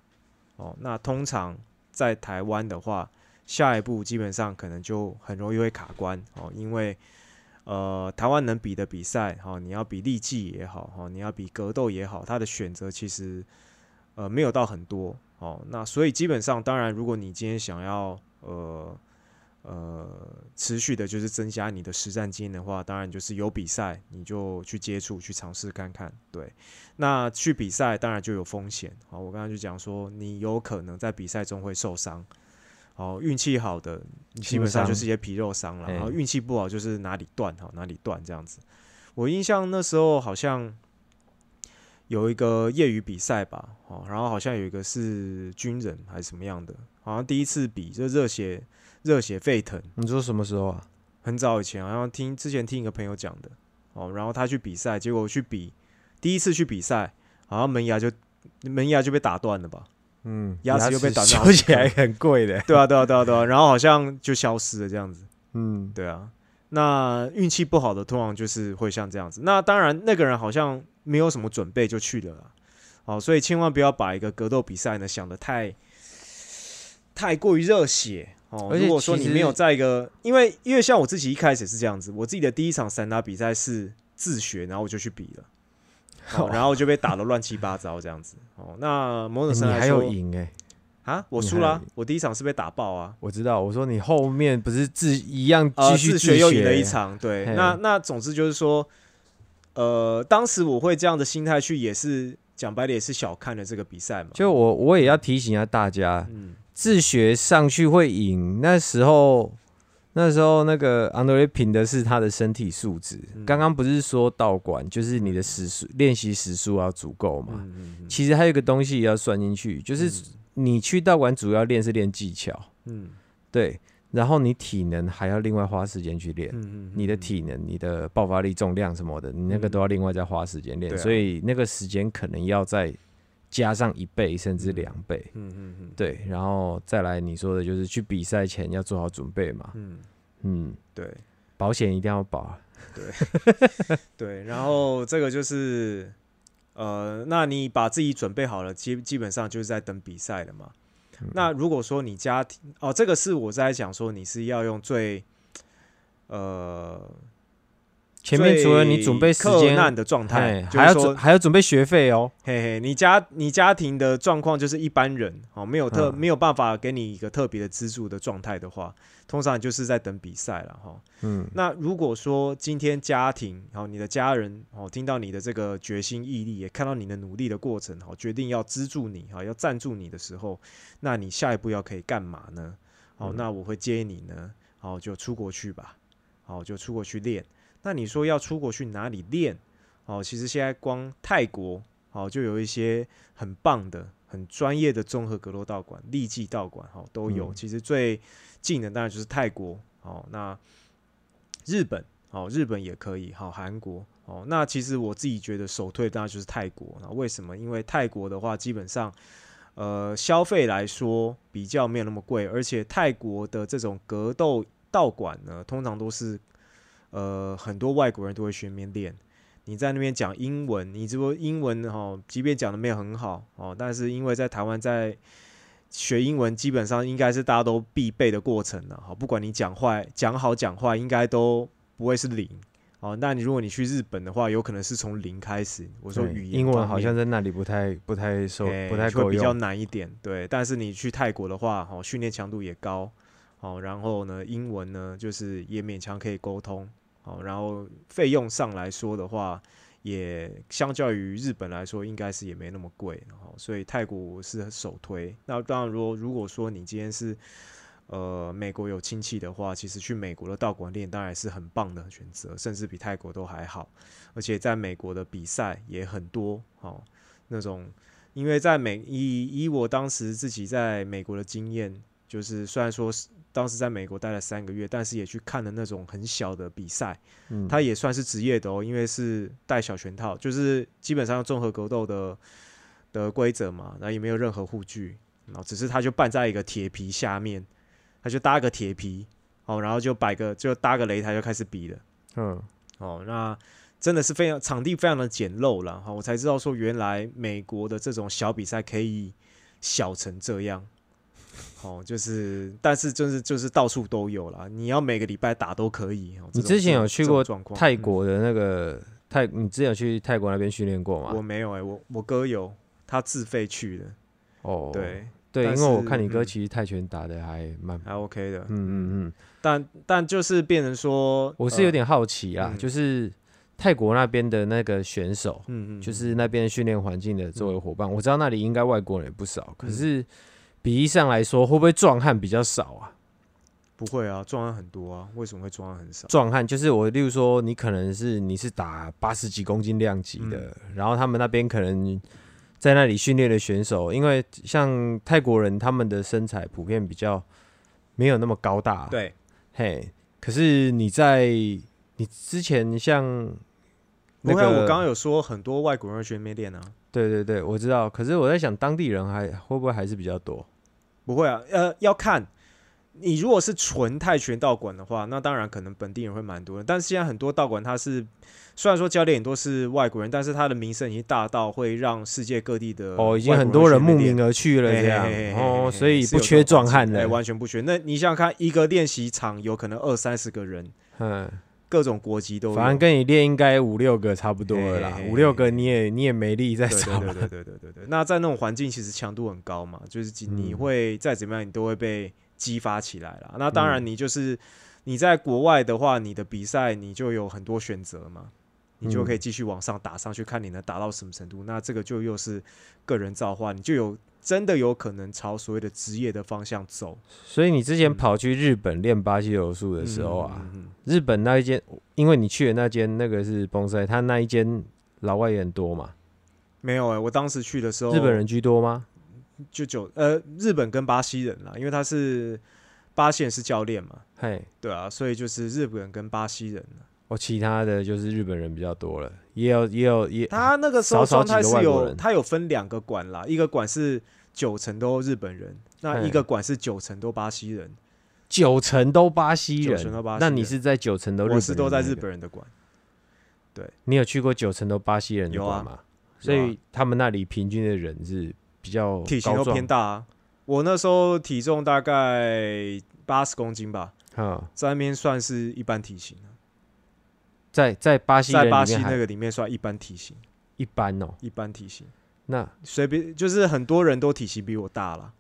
哦，那通常。在台湾的话，下一步基本上可能就很容易会卡关哦，因为呃，台湾能比的比赛哈，你要比力技也好哈，你要比格斗也好，它的选择其实呃没有到很多哦。那所以基本上，当然如果你今天想要呃呃持续的，就是增加你的实战经验的话，当然就是有比赛你就去接触去尝试看看，对。那去比赛当然就有风险，好，我刚刚就讲说，你有可能在比赛中会受伤，好，运气好的基本上就是一些皮肉伤了，然后运气不好就是哪里断好哪里断这样子。我印象那时候好像有一个业余比赛吧，哦，然后好像有一个是军人还是什么样的，好像第一次比就热血热血沸腾。你说什么时候啊？很早以前，好像听之前听一个朋友讲的，哦，然后他去比赛，结果去比。第一次去比赛，好像门牙就门牙就被打断了吧？嗯，牙齿又被打断，修起来很贵的。对啊，对啊，对啊，对啊。然后好像就消失了这样子。嗯，对啊。那运气不好的，通常就是会像这样子。那当然，那个人好像没有什么准备就去了。哦，所以千万不要把一个格斗比赛呢想的太太过于热血哦。如果说你没有在一个，因为因为像我自己一开始是这样子，我自己的第一场散打比赛是自学，然后我就去比了。哦，然后就被打的乱七八糟这样子哦。那某种程度来你还有说赢哎、啊，我输了、我第一场是被打爆啊。我知道，我说你后面不是自一样呃，继续自学又赢了一场，对，那那总之就是说，呃，当时我会这样的心态去，也是讲白了，也是小看了这个比赛嘛。就我我也要提醒一下大家，嗯，自学上去会赢。那时候那时候那个安德烈凭的是他的身体素质。嗯刚刚不是说道馆就是你的时数练习时数要足够嘛？其实还有一个东西也要算进去，就是你去道馆主要练是练技巧，嗯对，然后你体能还要另外花时间去练。嗯嗯，你的体能、你的爆发力、重量什么的，你那个都要另外再花时间练，所以那个时间可能要再加上一倍甚至两倍。嗯嗯嗯。对，然后再来你说的就是去比赛前要做好准备嘛，嗯，嗯，对。保险一定要保对，对，然后这个就是，呃，那你把自己准备好了，基基本上就是在等比赛了嘛。嗯。那如果说你家庭哦，这个是我在讲说你是要用最呃前面除了你准备时间难的状态哎，还要准还要准备学费哦，嘿嘿，你家你家庭的状况就是一般人哦，没有特、嗯没有办法给你一个特别的资助的状态的话，通常就是在等比赛了哈。嗯，那如果说今天家庭哦，你的家人哦，听到你的这个决心毅力，也看到你的努力的过程，哦，决定要资助你哈，要赞助你的时候，那你下一步要可以干嘛呢？哦，嗯那我会建议你呢，哦，就出国去吧，哦，就出国去练。那你说要出国去哪里练？哦，其实现在光泰国哦，就有一些很棒的、很专业的综合格斗道馆、立技道馆哦都有。嗯其实最近的当然就是泰国哦，那日本哦，日本也可以，好、韩国哦。那其实我自己觉得首推当然就是泰国。那为什么？因为泰国的话，基本上呃消费来说比较没有那么贵，而且泰国的这种格斗道馆呢，通常都是呃很多外国人都会去那边练。你在那边讲英文，你这不英文哦，即便讲的没有很好哦，但是因为在台湾在学英文，基本上应该是大家都必备的过程了。好，不管你讲坏、讲好、讲坏，应该都不会是零。哦，那你如果你去日本的话，有可能是从零开始。我说语言英文好像在那里不太不太受不太够会比较，难一点，对。但是你去泰国的话，哦，训练强度也高，哦，然后呢，英文呢就是也勉强可以沟通，哦，然后费用上来说的话，也相较于日本来说，应该是也没那么贵，哦，所以泰国是首推。那当然，如果如果说你今天是呃美国有亲戚的话，其实去美国的道馆练当然是很棒的选择，甚至比泰国都还好。而且在美国的比赛也很多，哦，那种因为在美以以我当时自己在美国的经验，就是虽然说是当时在美国待了三个月，但是也去看了那种很小的比赛，嗯，他也算是职业的哦，因为是带小拳套，就是基本上综合格斗的的规则嘛，然后也没有任何护具，然后只是他就办在一个铁皮下面，他就搭个铁皮，哦，然后就摆个就搭个擂台就开始比了。嗯，哦，那真的是非常场地非常的简陋了哈，我才知道说原来美国的这种小比赛可以小成这样。哦，就是，但是就是就是到处都有啦，你要每个礼拜打都可以。哦、你之前有去过泰嗯国的那个泰，你之前有去泰国那边训练过吗？我没有哎、我我哥有，他自费去的，哦，对，对，因为我看你哥嗯其实泰拳打的还蛮，还 OK 的。嗯嗯嗯，但但就是变成说，呃，我是有点好奇啊，嗯就是泰国那边的那个选手，嗯嗯，就是那边训练环境的作为伙伴，我知道那里应该外国人也不少，可嗯是比例上来说，会不会壮汉比较少啊？不会啊，壮汉很多啊，为什么会壮汉很少？壮汉就是我，例如说你可能是你是打八十几公斤量级的，嗯然后他们那边可能在那里训练的选手，因为像泰国人他们的身材普遍比较没有那么高大，，对，嘿，可是你在你之前像那个，不会啊，我刚刚有说很多外国人会去那边练啊，对对对，我知道，可是我在想当地人还会不会还是比较多？不会啊，呃，要看你如果是纯泰拳道馆的话，那当然可能本地人会蛮多的。但是现在很多道馆，它是虽然说教练很多是外国人，但是他的名声已经大到会让世界各地的哦，已经很多人慕名而去了这样哦，所以不缺壮汉的，完全不缺。那你想想看，一个练习场有可能二三十个人，嗯。各种国籍都，反正跟你练应该五六个差不多了啦，五六个你也你也没力再上。对对对对对对那在那种环境，其实强度很高嘛，就是你会再怎么样，你都会被激发起来了。那当然，你就是你在国外的话，你的比赛你就有很多选择嘛，你就可以继续往上打上去，看你能打到什么程度。那这个就又是个人造化，你就有。真的有可能朝所谓的职业的方向走，所以你之前跑去日本练巴西柔术的时候啊，日本那一间，因为你去的那间那个是崩塞，他那一间老外也很多嘛？没有哎，我当时去的时候，日本人居多吗？就九呃，日本跟巴西人啦，因为他是巴西人是教练嘛，嘿，对啊，所以就是日本人跟巴西人。哦，其他的就是日本人比较多了，也有也有也，他那个时候状态是有，他有分两个馆啦，一个馆是。九成都日本人，那一个馆是九成都巴西人，九成都巴西人，九成都巴西。那你是在九成都日本？我是都在日本人的馆。对，你有去过九成都巴西人的馆吗？所以他们那里平均的人是比较体型都偏大。啊我那时候体重大概八十公斤吧，在那边算是一般体型在在巴西在巴西那个里面算一般体型，一般哦，一般体型。那随便就是很多人都体型比我大了。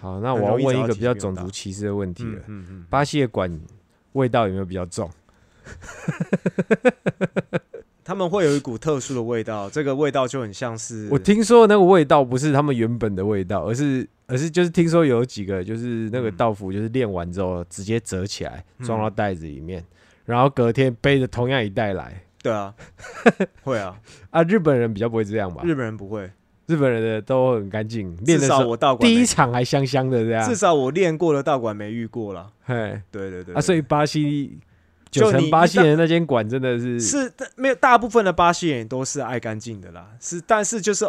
好，那我要问一个比较种族歧视的问题了。嗯嗯，巴西的馆味道有没有比较重？他们会有一股特殊的味道，这个味道就很像是我听说那个味道不是他们原本的味道，而是而是就是听说有几个就是那个道服就是练完之后直接折起来装到袋子里面，然后隔天背着同样一袋来。对啊，会啊啊！日本人比较不会这样吧？日本人不会。日本人的都很干净，至少我道馆第一场还香香的这样。至少我练过的道馆没遇过了。嘿，对对对。啊，所以巴西九成巴西人那间馆真的是是没有大部分的巴西人都是爱干净的啦。是，但是就是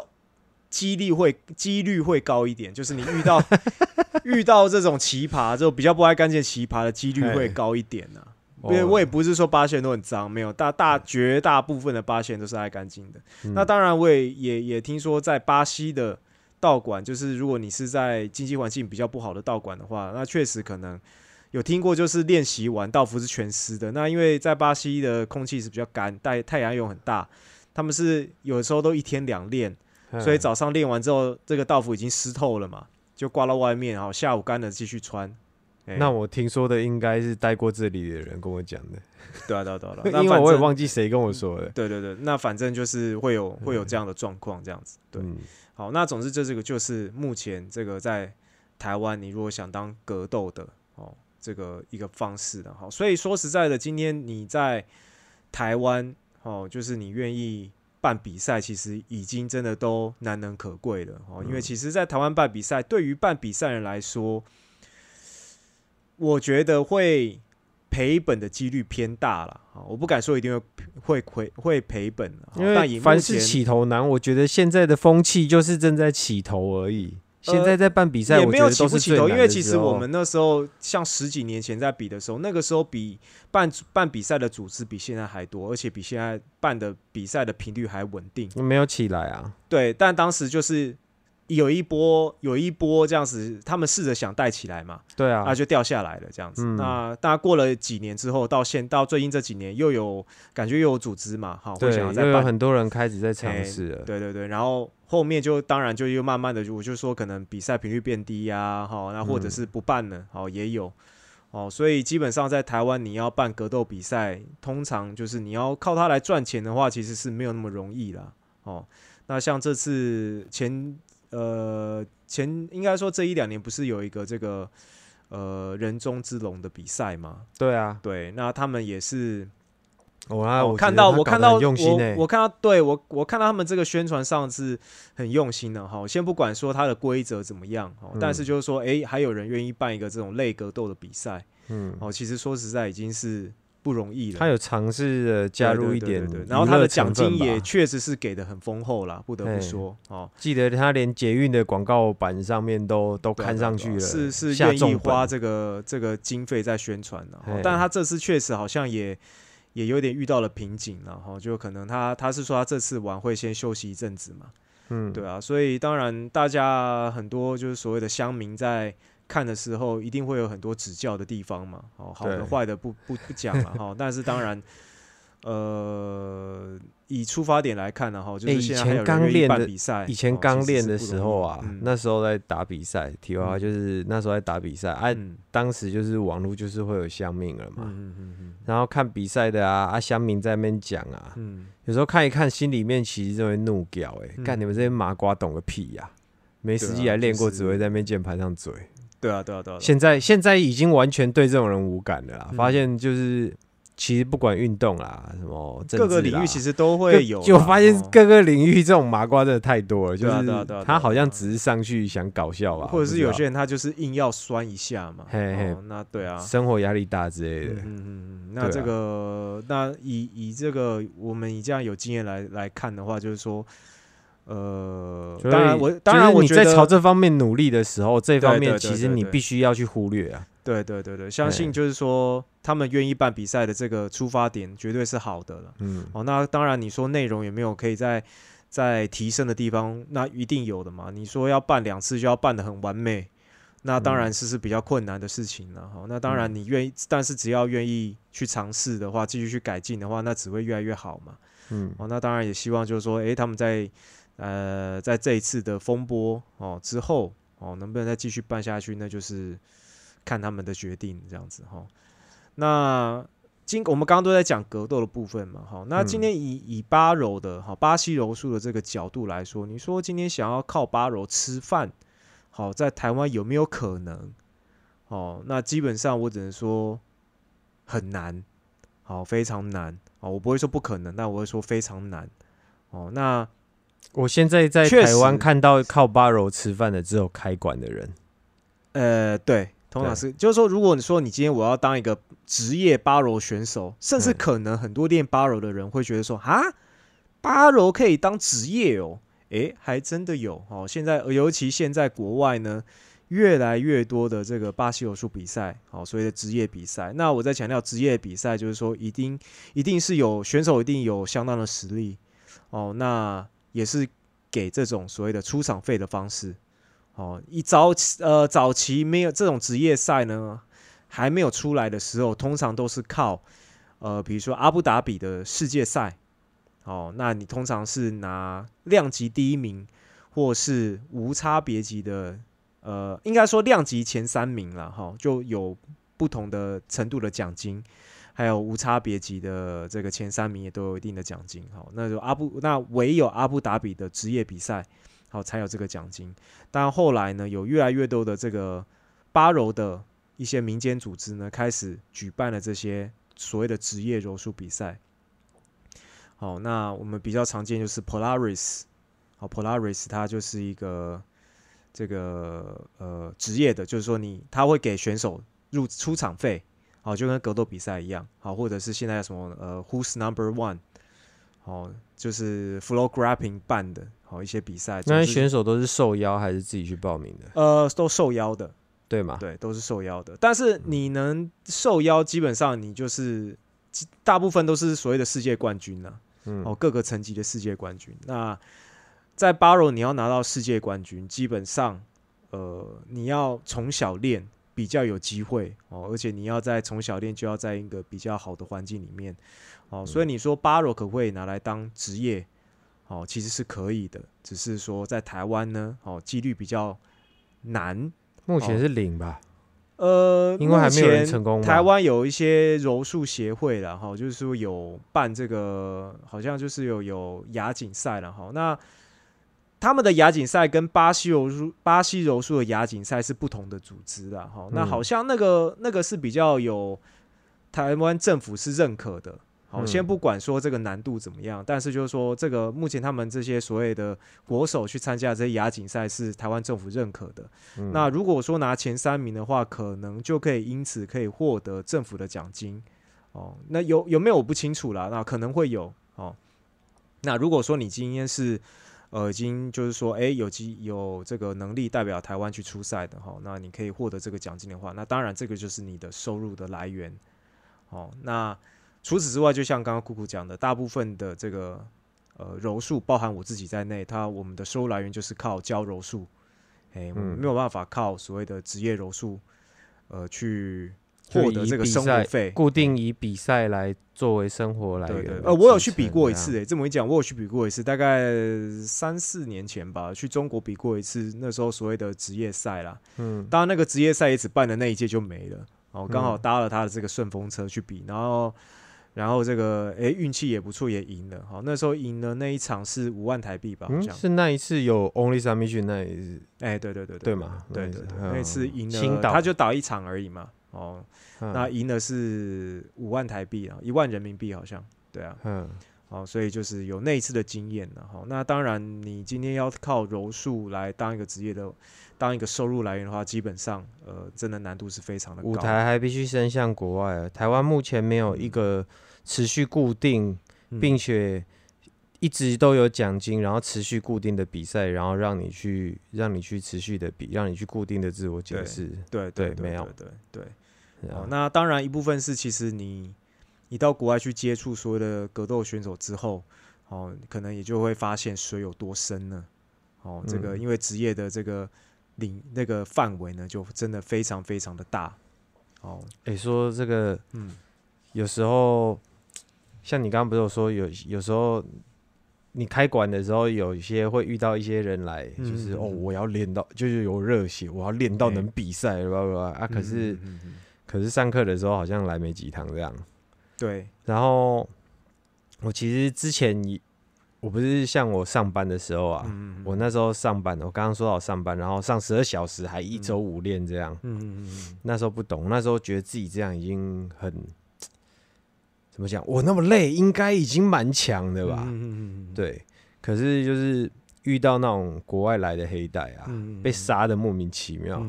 几率会几率会高一点，就是你遇到 遇到这种奇葩，就比较不爱干净奇葩的几率会高一点呢。因为我也不是说巴西人都很脏，没有大大绝大部分的巴西人都是爱干净的。那当然，我也也也听说，在巴西的道馆，就是如果你是在经济环境比较不好的道馆的话，那确实可能有听过，就是练习完道服是全湿的。那因为在巴西的空气是比较干，带太阳又很大，他们是有的时候都一天两练，所以早上练完之后，这个道服已经湿透了嘛，就挂到外面，然后下午干了继续穿。那我听说的应该是待过这里的人跟我讲的，对啊，对啊，对啊，因为我也忘记谁跟我说的。对对对，那反正就是会有会有这样的状况，这样子。对，好，那总之这这个就是目前这个在台湾，你如果想当格斗的哦，这个一个方式的。好，所以说实在的，今天你在台湾哦，就是你愿意办比赛，其实已经真的都难能可贵了哦。因为其实，在台湾办比赛，对于办比赛人来说，我觉得会赔本的几率偏大了啊！我不敢说一定会会亏会赔本，因为凡是起头难，我觉得现在的风气就是正在起头而已。现在在办比赛，也没有起不起头，因为其实我们那时候像十几年前在比的时候，那个时候比办办比赛的组织比现在还多，而且比现在办的比赛的频率还稳定。没有起来啊？对，但当时就是。有一波，有一波这样子，他们试着想带起来嘛，对啊，那就掉下来了这样子。那大家过了几年之后，到现到最近这几年，又有感觉又有组织嘛，哈，会想要再办。很多人开始在尝试了，对对对。然后后面就当然就又慢慢的，我就说可能比赛频率变低呀，好，那或者是不办了，好也有，哦，所以基本上在台湾你要办格斗比赛，通常就是你要靠它来赚钱的话，其实是没有那么容易啦。哦。那像这次前。呃，前应该说这一两年不是有一个这个呃人中之龙的比赛吗？对啊，对，那他们也是，我看到我看到用心我看到对我我看到他们这个宣传上是很用心的哈。先不管说它的规则怎么样，但是就是说，哎，还有人愿意办一个这种类格斗的比赛，嗯，哦，其实说实在已经是不容易了。他有尝试的加入一点，然后他的奖金也确实是给的很丰厚啦，不得不说哦。记得他连捷运的广告板上面都都看上去了，是是愿意花这个这个经费在宣传的。但他这次确实好像也也有点遇到了瓶颈了哈，就可能他他是说他这次晚会先休息一阵子嘛，嗯，对啊，所以当然大家很多就是所谓的乡民在。看的时候一定会有很多指教的地方嘛，哦，好的坏的不不不讲了哈，但是当然，呃，以出发点来看呢哈，就是以前刚练的比赛，以前刚练的时候啊，那时候在打比赛，题外话就是那时候在打比赛，哎，当时就是网络就是会有乡民了嘛，嗯嗯嗯，然后看比赛的啊啊乡民在那边讲啊，嗯，有时候看一看心里面其实就会怒屌，哎，干你们这些麻瓜懂个屁呀，没实际来练过，只会在那边键盘上嘴。对啊，对啊，对啊！现在现在已经完全对这种人无感了啦。发现就是，其实不管运动啦，什么各个领域其实都会有。就发现各个领域这种麻瓜真的太多了。就是他好像只是上去想搞笑吧，或者是有些人他就是硬要酸一下嘛。嘿嘿，那对啊，生活压力大之类的。嗯嗯嗯。那这个，那以以这个我们以这样有经验来来看的话，就是说。呃，当然我当然我觉得你在朝这方面努力的时候，这方面其实你必须要去忽略啊。对对对对，相信就是说他们愿意办比赛的这个出发点绝对是好的了。嗯，哦，那当然你说内容有没有可以在在提升的地方？那一定有的嘛。你说要办两次就要办的很完美，那当然是是比较困难的事情了。哈，那当然你愿意，但是只要愿意去尝试的话，继续去改进的话，那只会越来越好嘛。嗯，哦，那当然也希望就是说，诶，他们在呃，在这一次的风波哦之后哦，能不能再继续办下去，那就是看他们的决定这样子哈。那今我们刚刚都在讲格斗的部分嘛，哈。那今天以以巴柔的哈巴西柔术的这个角度来说，你说今天想要靠巴柔吃饭，好，在台湾有没有可能？哦，那基本上我只能说很难，好，非常难哦。我不会说不可能，但我会说非常难哦。那我现在在台湾看到靠八柔吃饭的只有开馆的人。呃，对，通常是就是说，如果你说你今天我要当一个职业八柔选手，甚至可能很多练八柔的人会觉得说啊，八柔可以当职业哦。诶，还真的有哦。现在尤其现在国外呢，越来越多的这个巴西柔术比赛，好，所谓的职业比赛。那我在强调职业比赛，就是说一定一定是有选手一定有相当的实力哦。那也是给这种所谓的出场费的方式，哦，一早呃早期没有这种职业赛呢，还没有出来的时候，通常都是靠呃，比如说阿布达比的世界赛，哦，那你通常是拿量级第一名，或是无差别级的，呃，应该说量级前三名了哈，就有不同的程度的奖金。还有无差别级的这个前三名也都有一定的奖金，好，那就阿布那唯有阿布达比的职业比赛，好才有这个奖金。但后来呢，有越来越多的这个巴柔的一些民间组织呢，开始举办了这些所谓的职业柔术比赛。好，那我们比较常见就是 Polaris，好，Polaris 它就是一个这个呃职业的，就是说你他会给选手入出场费。好，就跟格斗比赛一样，好，或者是现在什么呃，Who's Number One，好，就是 Flow Grappling 办的，好一些比赛。那些选手都是受邀还是自己去报名的？呃，都受邀的，对吗？对，都是受邀的。但是你能受邀，基本上你就是大部分都是所谓的世界冠军呢，嗯，哦，各个层级的世界冠军。那在巴柔，你要拿到世界冠军，基本上，呃，你要从小练。比较有机会哦，而且你要在从小练就要在一个比较好的环境里面哦，所以你说巴柔可不可以拿来当职业？哦，其实是可以的，只是说在台湾呢，哦，几率比较难。目前是零吧？呃，因为还没有人成功。台湾有一些柔术协会了哈，就是说有办这个，好像就是有有亚锦赛了哈。那他们的亚锦赛跟巴西柔术、巴西柔术的亚锦赛是不同的组织的哈。那好像那个那个是比较有台湾政府是认可的。好，先不管说这个难度怎么样，但是就是说这个目前他们这些所谓的国手去参加这些亚锦赛是台湾政府认可的。那如果说拿前三名的话，可能就可以因此可以获得政府的奖金。哦，那有有没有我不清楚啦，那可能会有哦。那如果说你今天是呃已经就是说哎有机有这个能力代表台湾去出赛的哈，那你可以获得这个奖金的话，那当然这个就是你的收入的来源。哦，那除此之外，就像刚刚酷酷讲的，大部分的这个呃柔术，包含我自己在内，它我们的收入来源就是靠教柔术。哎，我们没有办法靠所谓的职业柔术呃去。获得这个生活费，固定以比赛来作为生活来源。呃，我有去比过一次，哎，这么一讲，我有去比过一次，大概三四年前吧，去中国比过一次。那时候所谓的职业赛啦，嗯，当然那个职业赛也只办了那一届就没了。哦，刚好搭了他的这个顺风车去比，然后，然后这个哎运气也不错，也赢了。好，那时候赢了那一场是五万台币吧？好像是那一次有 Only Submission 那一次。哎，对对对对嘛，对对对，那次赢了，他就倒一场而已嘛。哦，那赢的是五万台币啊，一万人民币好像，对啊，嗯，好，所以就是有那一次的经验了哈。那当然，你今天要靠柔术来当一个职业的，当一个收入来源的话，基本上，呃，真的难度是非常的高。舞台还必须伸向国外啊，台湾目前没有一个持续固定，并且一直都有奖金，然后持续固定的比赛，然后让你去让你去持续的比，让你去固定的自我解释。对对，没有，对对。哦，那当然一部分是，其实你你到国外去接触所有的格斗选手之后，哦，可能也就会发现水有多深呢。哦，这个因为职业的这个领那个范围呢，就真的非常非常的大。哦，哎，说这个，嗯，有时候像你刚刚不是有说有有时候你开馆的时候，有一些会遇到一些人来，就是哦，我要练到就是有热血，我要练到能比赛，吧吧啊，可是。可是上课的时候好像来没几堂这样，对。然后我其实之前我不是像我上班的时候啊，我那时候上班，我刚刚说到上班，然后上十二小时，还一周五练这样。嗯嗯嗯。那时候不懂，那时候觉得自己这样已经很怎么讲？我那么累，应该已经蛮强的吧？嗯嗯嗯。对。可是就是遇到那种国外来的黑带啊，被杀的莫名其妙。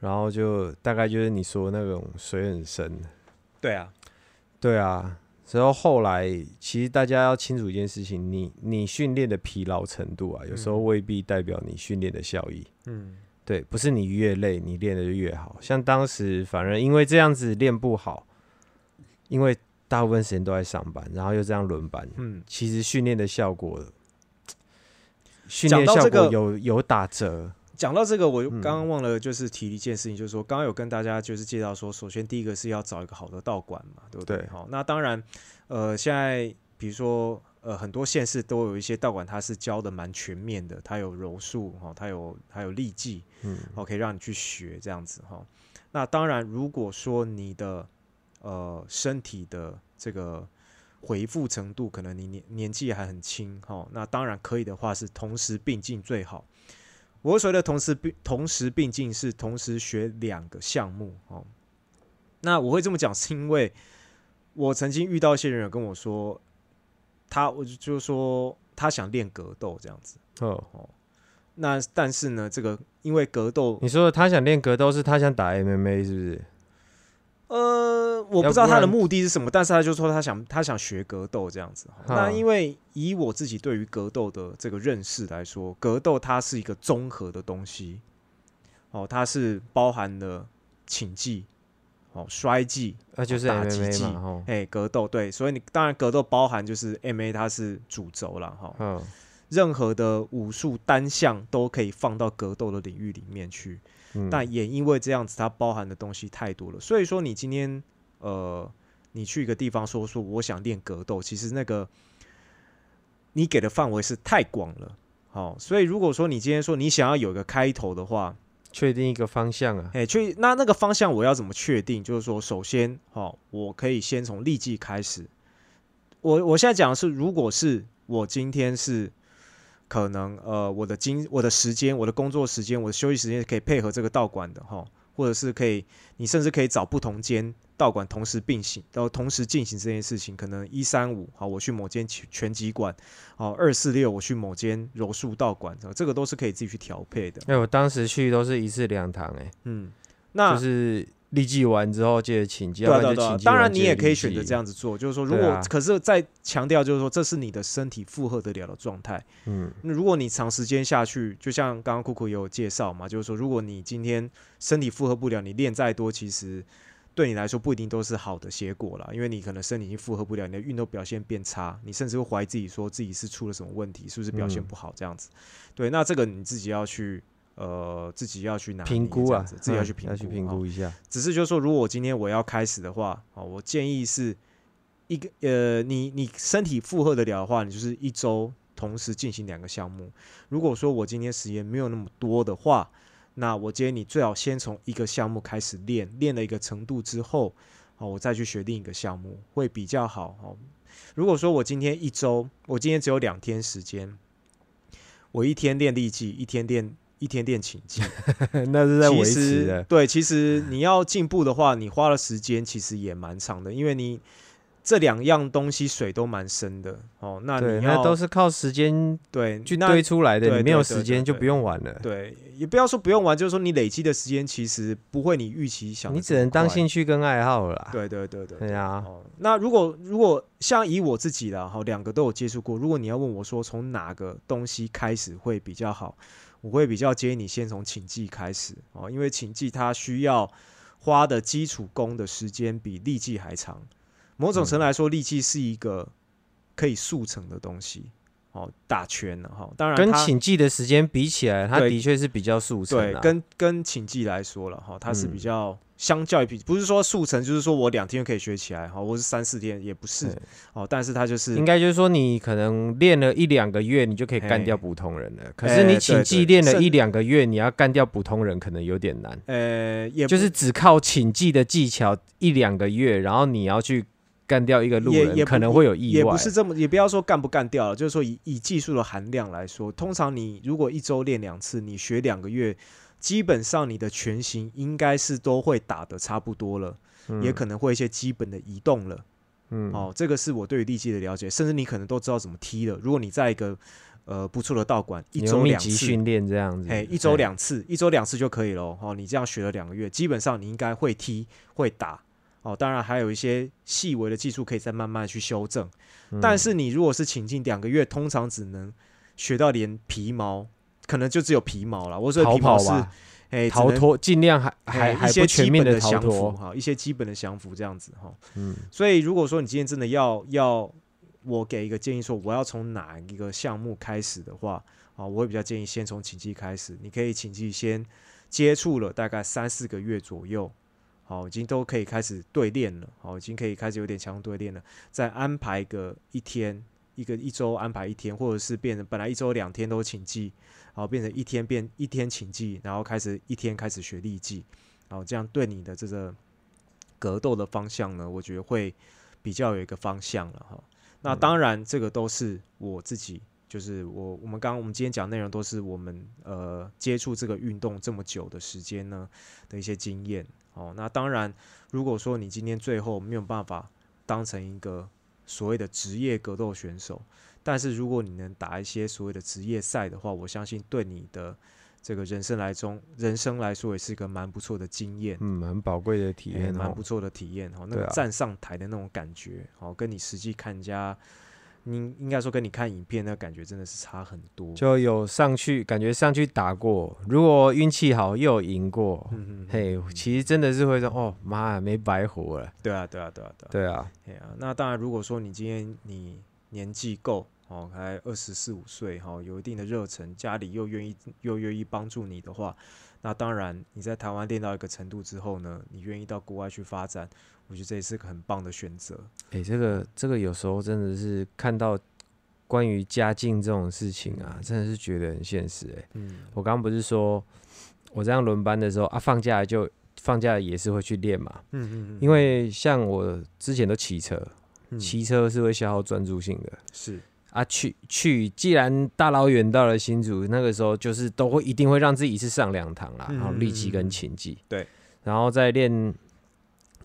然后就大概就是你说那种水很深，对啊，对啊。然后后来其实大家要清楚一件事情，你你训练的疲劳程度啊，有时候未必代表你训练的效益。嗯，对，不是你越累你练的就越好。像当时反而因为这样子练不好，因为大部分时间都在上班，然后又这样轮班，嗯，其实训练的效果，训练效果有有打折。讲到这个，我刚刚忘了，就是提一件事情，就是说，刚刚有跟大家就是介绍说，首先第一个是要找一个好的道馆嘛，对不对？好，那当然，呃，现在比如说，呃，很多县市都有一些道馆，它是教的蛮全面的，它有柔术哈，它有它有力技，嗯，可以让你去学这样子哈。那当然，如果说你的呃身体的这个回复程度，可能你年年纪还很轻哈，那当然可以的话，是同时并进最好。我所谓的同时并同时并进是同时学两个项目哦。那我会这么讲，是因为我曾经遇到一些人有跟我说，他我就就说他想练格斗这样子哦哦。那但是呢，这个因为格斗，你说他想练格斗，是他想打 MMA 是不是？呃，我不知道他的目的是什么，但是他就说他想他想学格斗这样子。那因为以我自己对于格斗的这个认识来说，格斗它是一个综合的东西。哦，它是包含了擒技、哦摔技，那就是打击技。哎，格斗对，所以你当然格斗包含就是 MMA，它是主轴了哈。嗯，任何的武术单项都可以放到格斗的领域里面去。但也因为这样子，它包含的东西太多了。所以说，你今天呃，你去一个地方说说我想练格斗，其实那个你给的范围是太广了。好，所以如果说你今天说你想要有一个开头的话，确定一个方向啊，哎，确那那个方向我要怎么确定？就是说，首先，好，我可以先从立即开始。我我现在讲的是，如果是我今天是。可能呃，我的经我的时间，我的工作时间，我的休息时间可以配合这个道馆的哈，或者是可以，你甚至可以找不同间道馆同时并行，然后同时进行这件事情。可能一三五好，我去某间拳击馆，好二四六我去某间柔术道馆，这个都是可以自己去调配的。哎，我当时去都是一次两堂，哎，嗯，那就是立即完之后接着请假，对对对，当然你也可以选择这样。子做，就是说，如果、啊可是再强调，就是说，这是你的身体负荷得了的状态。嗯，那如果你长时间下去，就像刚刚酷酷也有介绍嘛，就是说，如果你今天身体负荷不了，你练再多，其实对你来说不一定都是好的结果啦，因为你可能身体已经负荷不了，你的运动表现变差，你甚至会怀疑自己，说自己是出了什么问题，是不是表现嗯不好这样子。对，那这个你自己要去呃，自己要去拿评估啊自己要嗯去评估，要去评哦估一下。只是就是说，如果我今天我要开始的话，哦，我建议是一个呃，你你身体负荷得了的话，你就是一周同时进行两个项目。如果说我今天时间没有那么多的话，那我建议你最好先从一个项目开始练，练了一个程度之后，哦，我再去学另一个项目会比较好哦。如果说我今天一周，我今天只有两天时间，我一天练力技，一天练一天练琴技，那是在维持的。对，其实你要进步的话，你花的时间其实也蛮长的，因为你这两样东西水都蛮深的哦。那，你要那都是靠时间对去那堆出来的，你没有时间就不用玩了。对，也不要说不用玩，就是说你累积的时间其实不会你预期想的你只能当兴趣跟爱好了啦。对对对对对啊，哦，那如果如果像以我自己啦，哈，两个都有接触过。如果你要问我说从哪个东西开始会比较好，我会比较建议你先从请技开始哦，因为请技它需要花的基础功的时间比力记还长。某种程度来说，力记是一个可以速成的东西哦，打拳了哈。当然跟它请记的时间比起来，它的确是比较速成啊。对跟跟请技来说了哈，它是比嗯较相较于比不是说速成，就是说我两天就可以学起来哈，或是三四天也不是哦，但是它就是应该就是说，你可能练了一两个月，你就可以干掉普通人了。可是你请记练了一两个月，你要干掉普通人，可能有点难。呃也就是只靠请记的技巧一两个月，然后你要去干掉一个路人，可能会有意外。也不是这么，也不要说干不干掉了，就是说以以技术的含量来说，通常你如果一周练两次，你学两个月，基本上你的拳型应该是都会打的差不多了，也可能会一些基本的移动了。嗯哦，这个是我对于力技的了解，甚至你可能都知道怎么踢了。如果你在一个呃不错的道馆，一周两次。训练这样子，哎，一周两次，一周两次就可以了。哦，你这样学了两个月，基本上你应该会踢会打。哦，当然还有一些细微的技术可以再慢慢去修正。嗯但是你如果是请进两个月，通常只能学到连皮毛，可能就只有皮毛了。我说皮毛是，哎，逃脱，尽量还哎还还一些不全基面的降服脱。哈，一些基本的降服这样子哈。嗯，所以如果说你今天真的要要我给一个建议，说我要从哪一个项目开始的话，啊，我会比较建议先从请技开始。你可以请技先接触了大概三四个月左右，好，已经都可以开始对练了，好，已经可以开始有点强度对练了，再安排个一天。一个一周安排一天，或者是变成本来一周两天都请记，然后变成一天变一天请记，然后开始一天开始学力记，然后这样对你的这个格斗的方向呢，我觉得会比较有一个方向了哈。那当然，这个都是我自己，就是我我们刚刚我们今天讲内容都是我们呃接触这个运动这么久的时间呢的一些经验哦。那当然，如果说你今天最后没有办法当成一个所谓的职业格斗选手，但是如果你能打一些所谓的职业赛的话，我相信对你的这个人生来中人生来说也是一个蛮不错的经验。嗯，很宝贵的体验哦蛮不。错的体验哦。那个站上台的那种感觉，哦，跟你实际看人家，你应该说跟你看影片那感觉真的是差很多。就有上去，感觉上去打过，如果运气好又有赢过，嘿，其实真的是会说，哦妈呀，没白活了。对啊，对啊，对啊，对啊。对啊，嘿啊、那当然，如果说你今天你年纪够哦，还二十四五岁哈、哦，有一定的热忱，家里又愿意又愿意帮助你的话，那当然你在台湾练到一个程度之后呢，你愿意到国外去发展，我觉得这也是个很棒的选择。哎、这个这个有时候真的是看到关于家境这种事情啊，真的是觉得很现实哎、嗯，我刚刚不是说我这样轮班的时候啊，放假就放假也是会去练嘛，嗯嗯嗯，因为像我之前都骑车，嗯骑车是会消耗专注性的。是。啊。去去，既然大老远到了新竹，那个时候就是都会一定会让自己一次上两堂啦，嗯然后力气跟琴技，对，然后再练，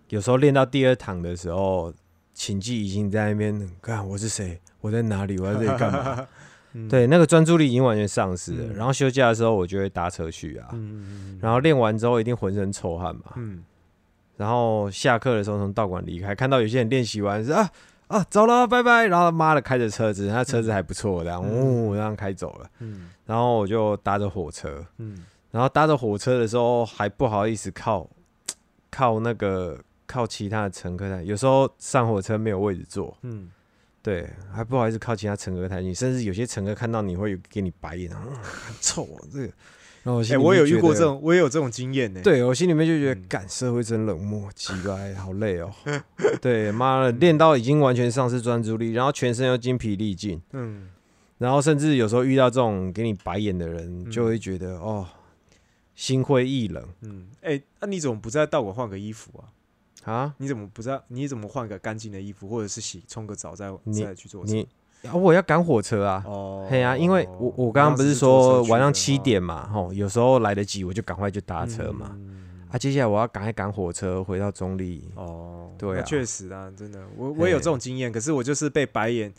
有时候练到第二堂的时候，琴技已经在那边，看我是谁，我在哪里，我在这里干嘛？嗯。对，那个专注力已经完全丧失了。嗯。然后休假的时候，我就会搭车去啊，然后练完之后一定浑身臭汗嘛，嗯。然后下课的时候从道馆离开，看到有些人练习完是啊啊走了，拜拜。然后妈的开着车子，那车子还不错，这样呜这样开走了。嗯，然后我就搭着火车，嗯，然后搭着火车的时候还不好意思靠靠那个靠其他的乘客台，有时候上火车没有位置坐，嗯，对，还不好意思靠其他乘客太近，甚至有些乘客看到你会给你白眼啊，很臭啊这个。哎，我有遇过这种，我也有这种经验呢。对我心里面就觉得，干社会真冷漠，奇怪，好累哦。对，妈的，练到已经完全丧失专注力，然后全身又精疲力尽。嗯，然后甚至有时候遇到这种给你白眼的人，就会觉得哦，心灰意冷。嗯，哎，那你怎么不在道馆换个衣服啊？啊，你怎么不知道？你怎么换个干净的衣服，或者是洗冲个澡再再去做？你。啊，我要赶火车啊！哦，嘿啊，因为我我刚刚不是说晚上七点嘛，吼，有时候来得及，我就赶快就搭车嘛。啊，接下来我要赶快赶火车回到中立。哦，对啊，确实啊，真的，我我也有这种经验，可是我就是被白眼。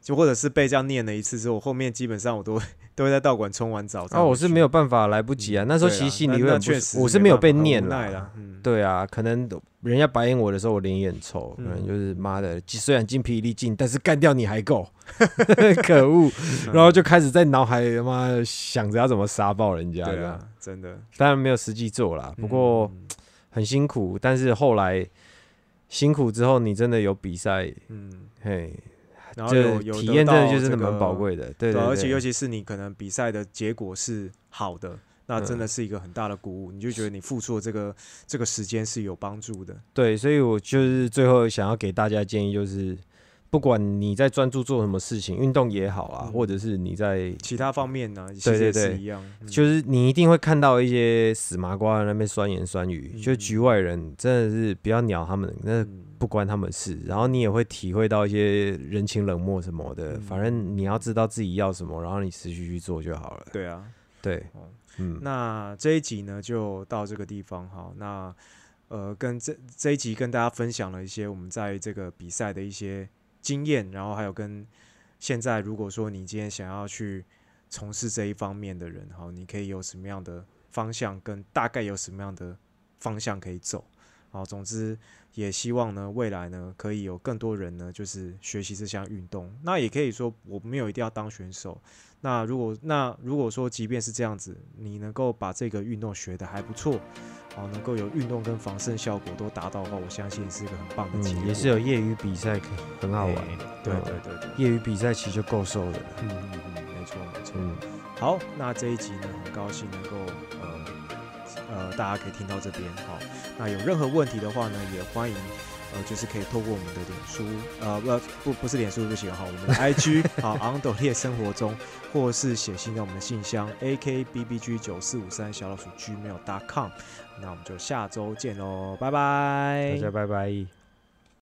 就或者是被这样念了一次之后，后面基本上我都都会在道馆冲完澡。啊，我是没有办法，来不及啊。那时候其实心里会确实，我是没有被念了。对啊，可能人家白眼我的时候，我脸也很臭，可能就是妈的，虽然精疲力尽，但是干掉你还够，可恶。然后就开始在脑海他妈想着要怎么杀爆人家。对啊，真的，当然没有实际做啦，不过很辛苦。但是后来辛苦之后，你真的有比赛，嗯，嘿。然后有有体验，真的就是蛮宝贵的，对，而且尤其是你可能比赛的结果是好的，那真的是一个很大的鼓舞，你就觉得你付出的这个这个时间是有帮助的。对，所以我就是最后想要给大家建议就是。不管你在专注做什么事情，运动也好啊，或者是你在其他方面呢，对对对，一样，就是你一定会看到一些死麻瓜在那边酸言酸语，就局外人真的是不要鸟他们，那不关他们事。然后你也会体会到一些人情冷漠什么的，反正你要知道自己要什么，然后你持续去做就好了。对啊，对，嗯，那这一集呢就到这个地方哈。那呃，跟这这一集跟大家分享了一些我们在这个比赛的一些。经验，然后还有跟现在，如果说你今天想要去从事这一方面的人，好，你可以有什么样的方向，跟大概有什么样的方向可以走，好，总之也希望呢，未来呢，可以有更多人呢，就是学习这项运动。那也可以说，我没有一定要当选手。那如果那如果说，即便是这样子，你能够把这个运动学的还不错。哦，能够有运动跟防身效果都达到的话，我相信是一个很棒的。嗯，也是有业余比赛可以很好玩。对对对对，业余比赛其实就够受了。嗯嗯嗯，没错没错。嗯，好，那这一集呢，很高兴能够呃呃，大家可以听到这边。好，那有任何问题的话呢，也欢迎。呃，就是可以透过我们的脸书，呃，不不不是脸书不行哈，我们的 IG 好昂斗列生活中，或是写信到我们的信箱 akbbg 九四五三小老鼠 gmail.com，那我们就下周见喽，拜拜，大家拜拜。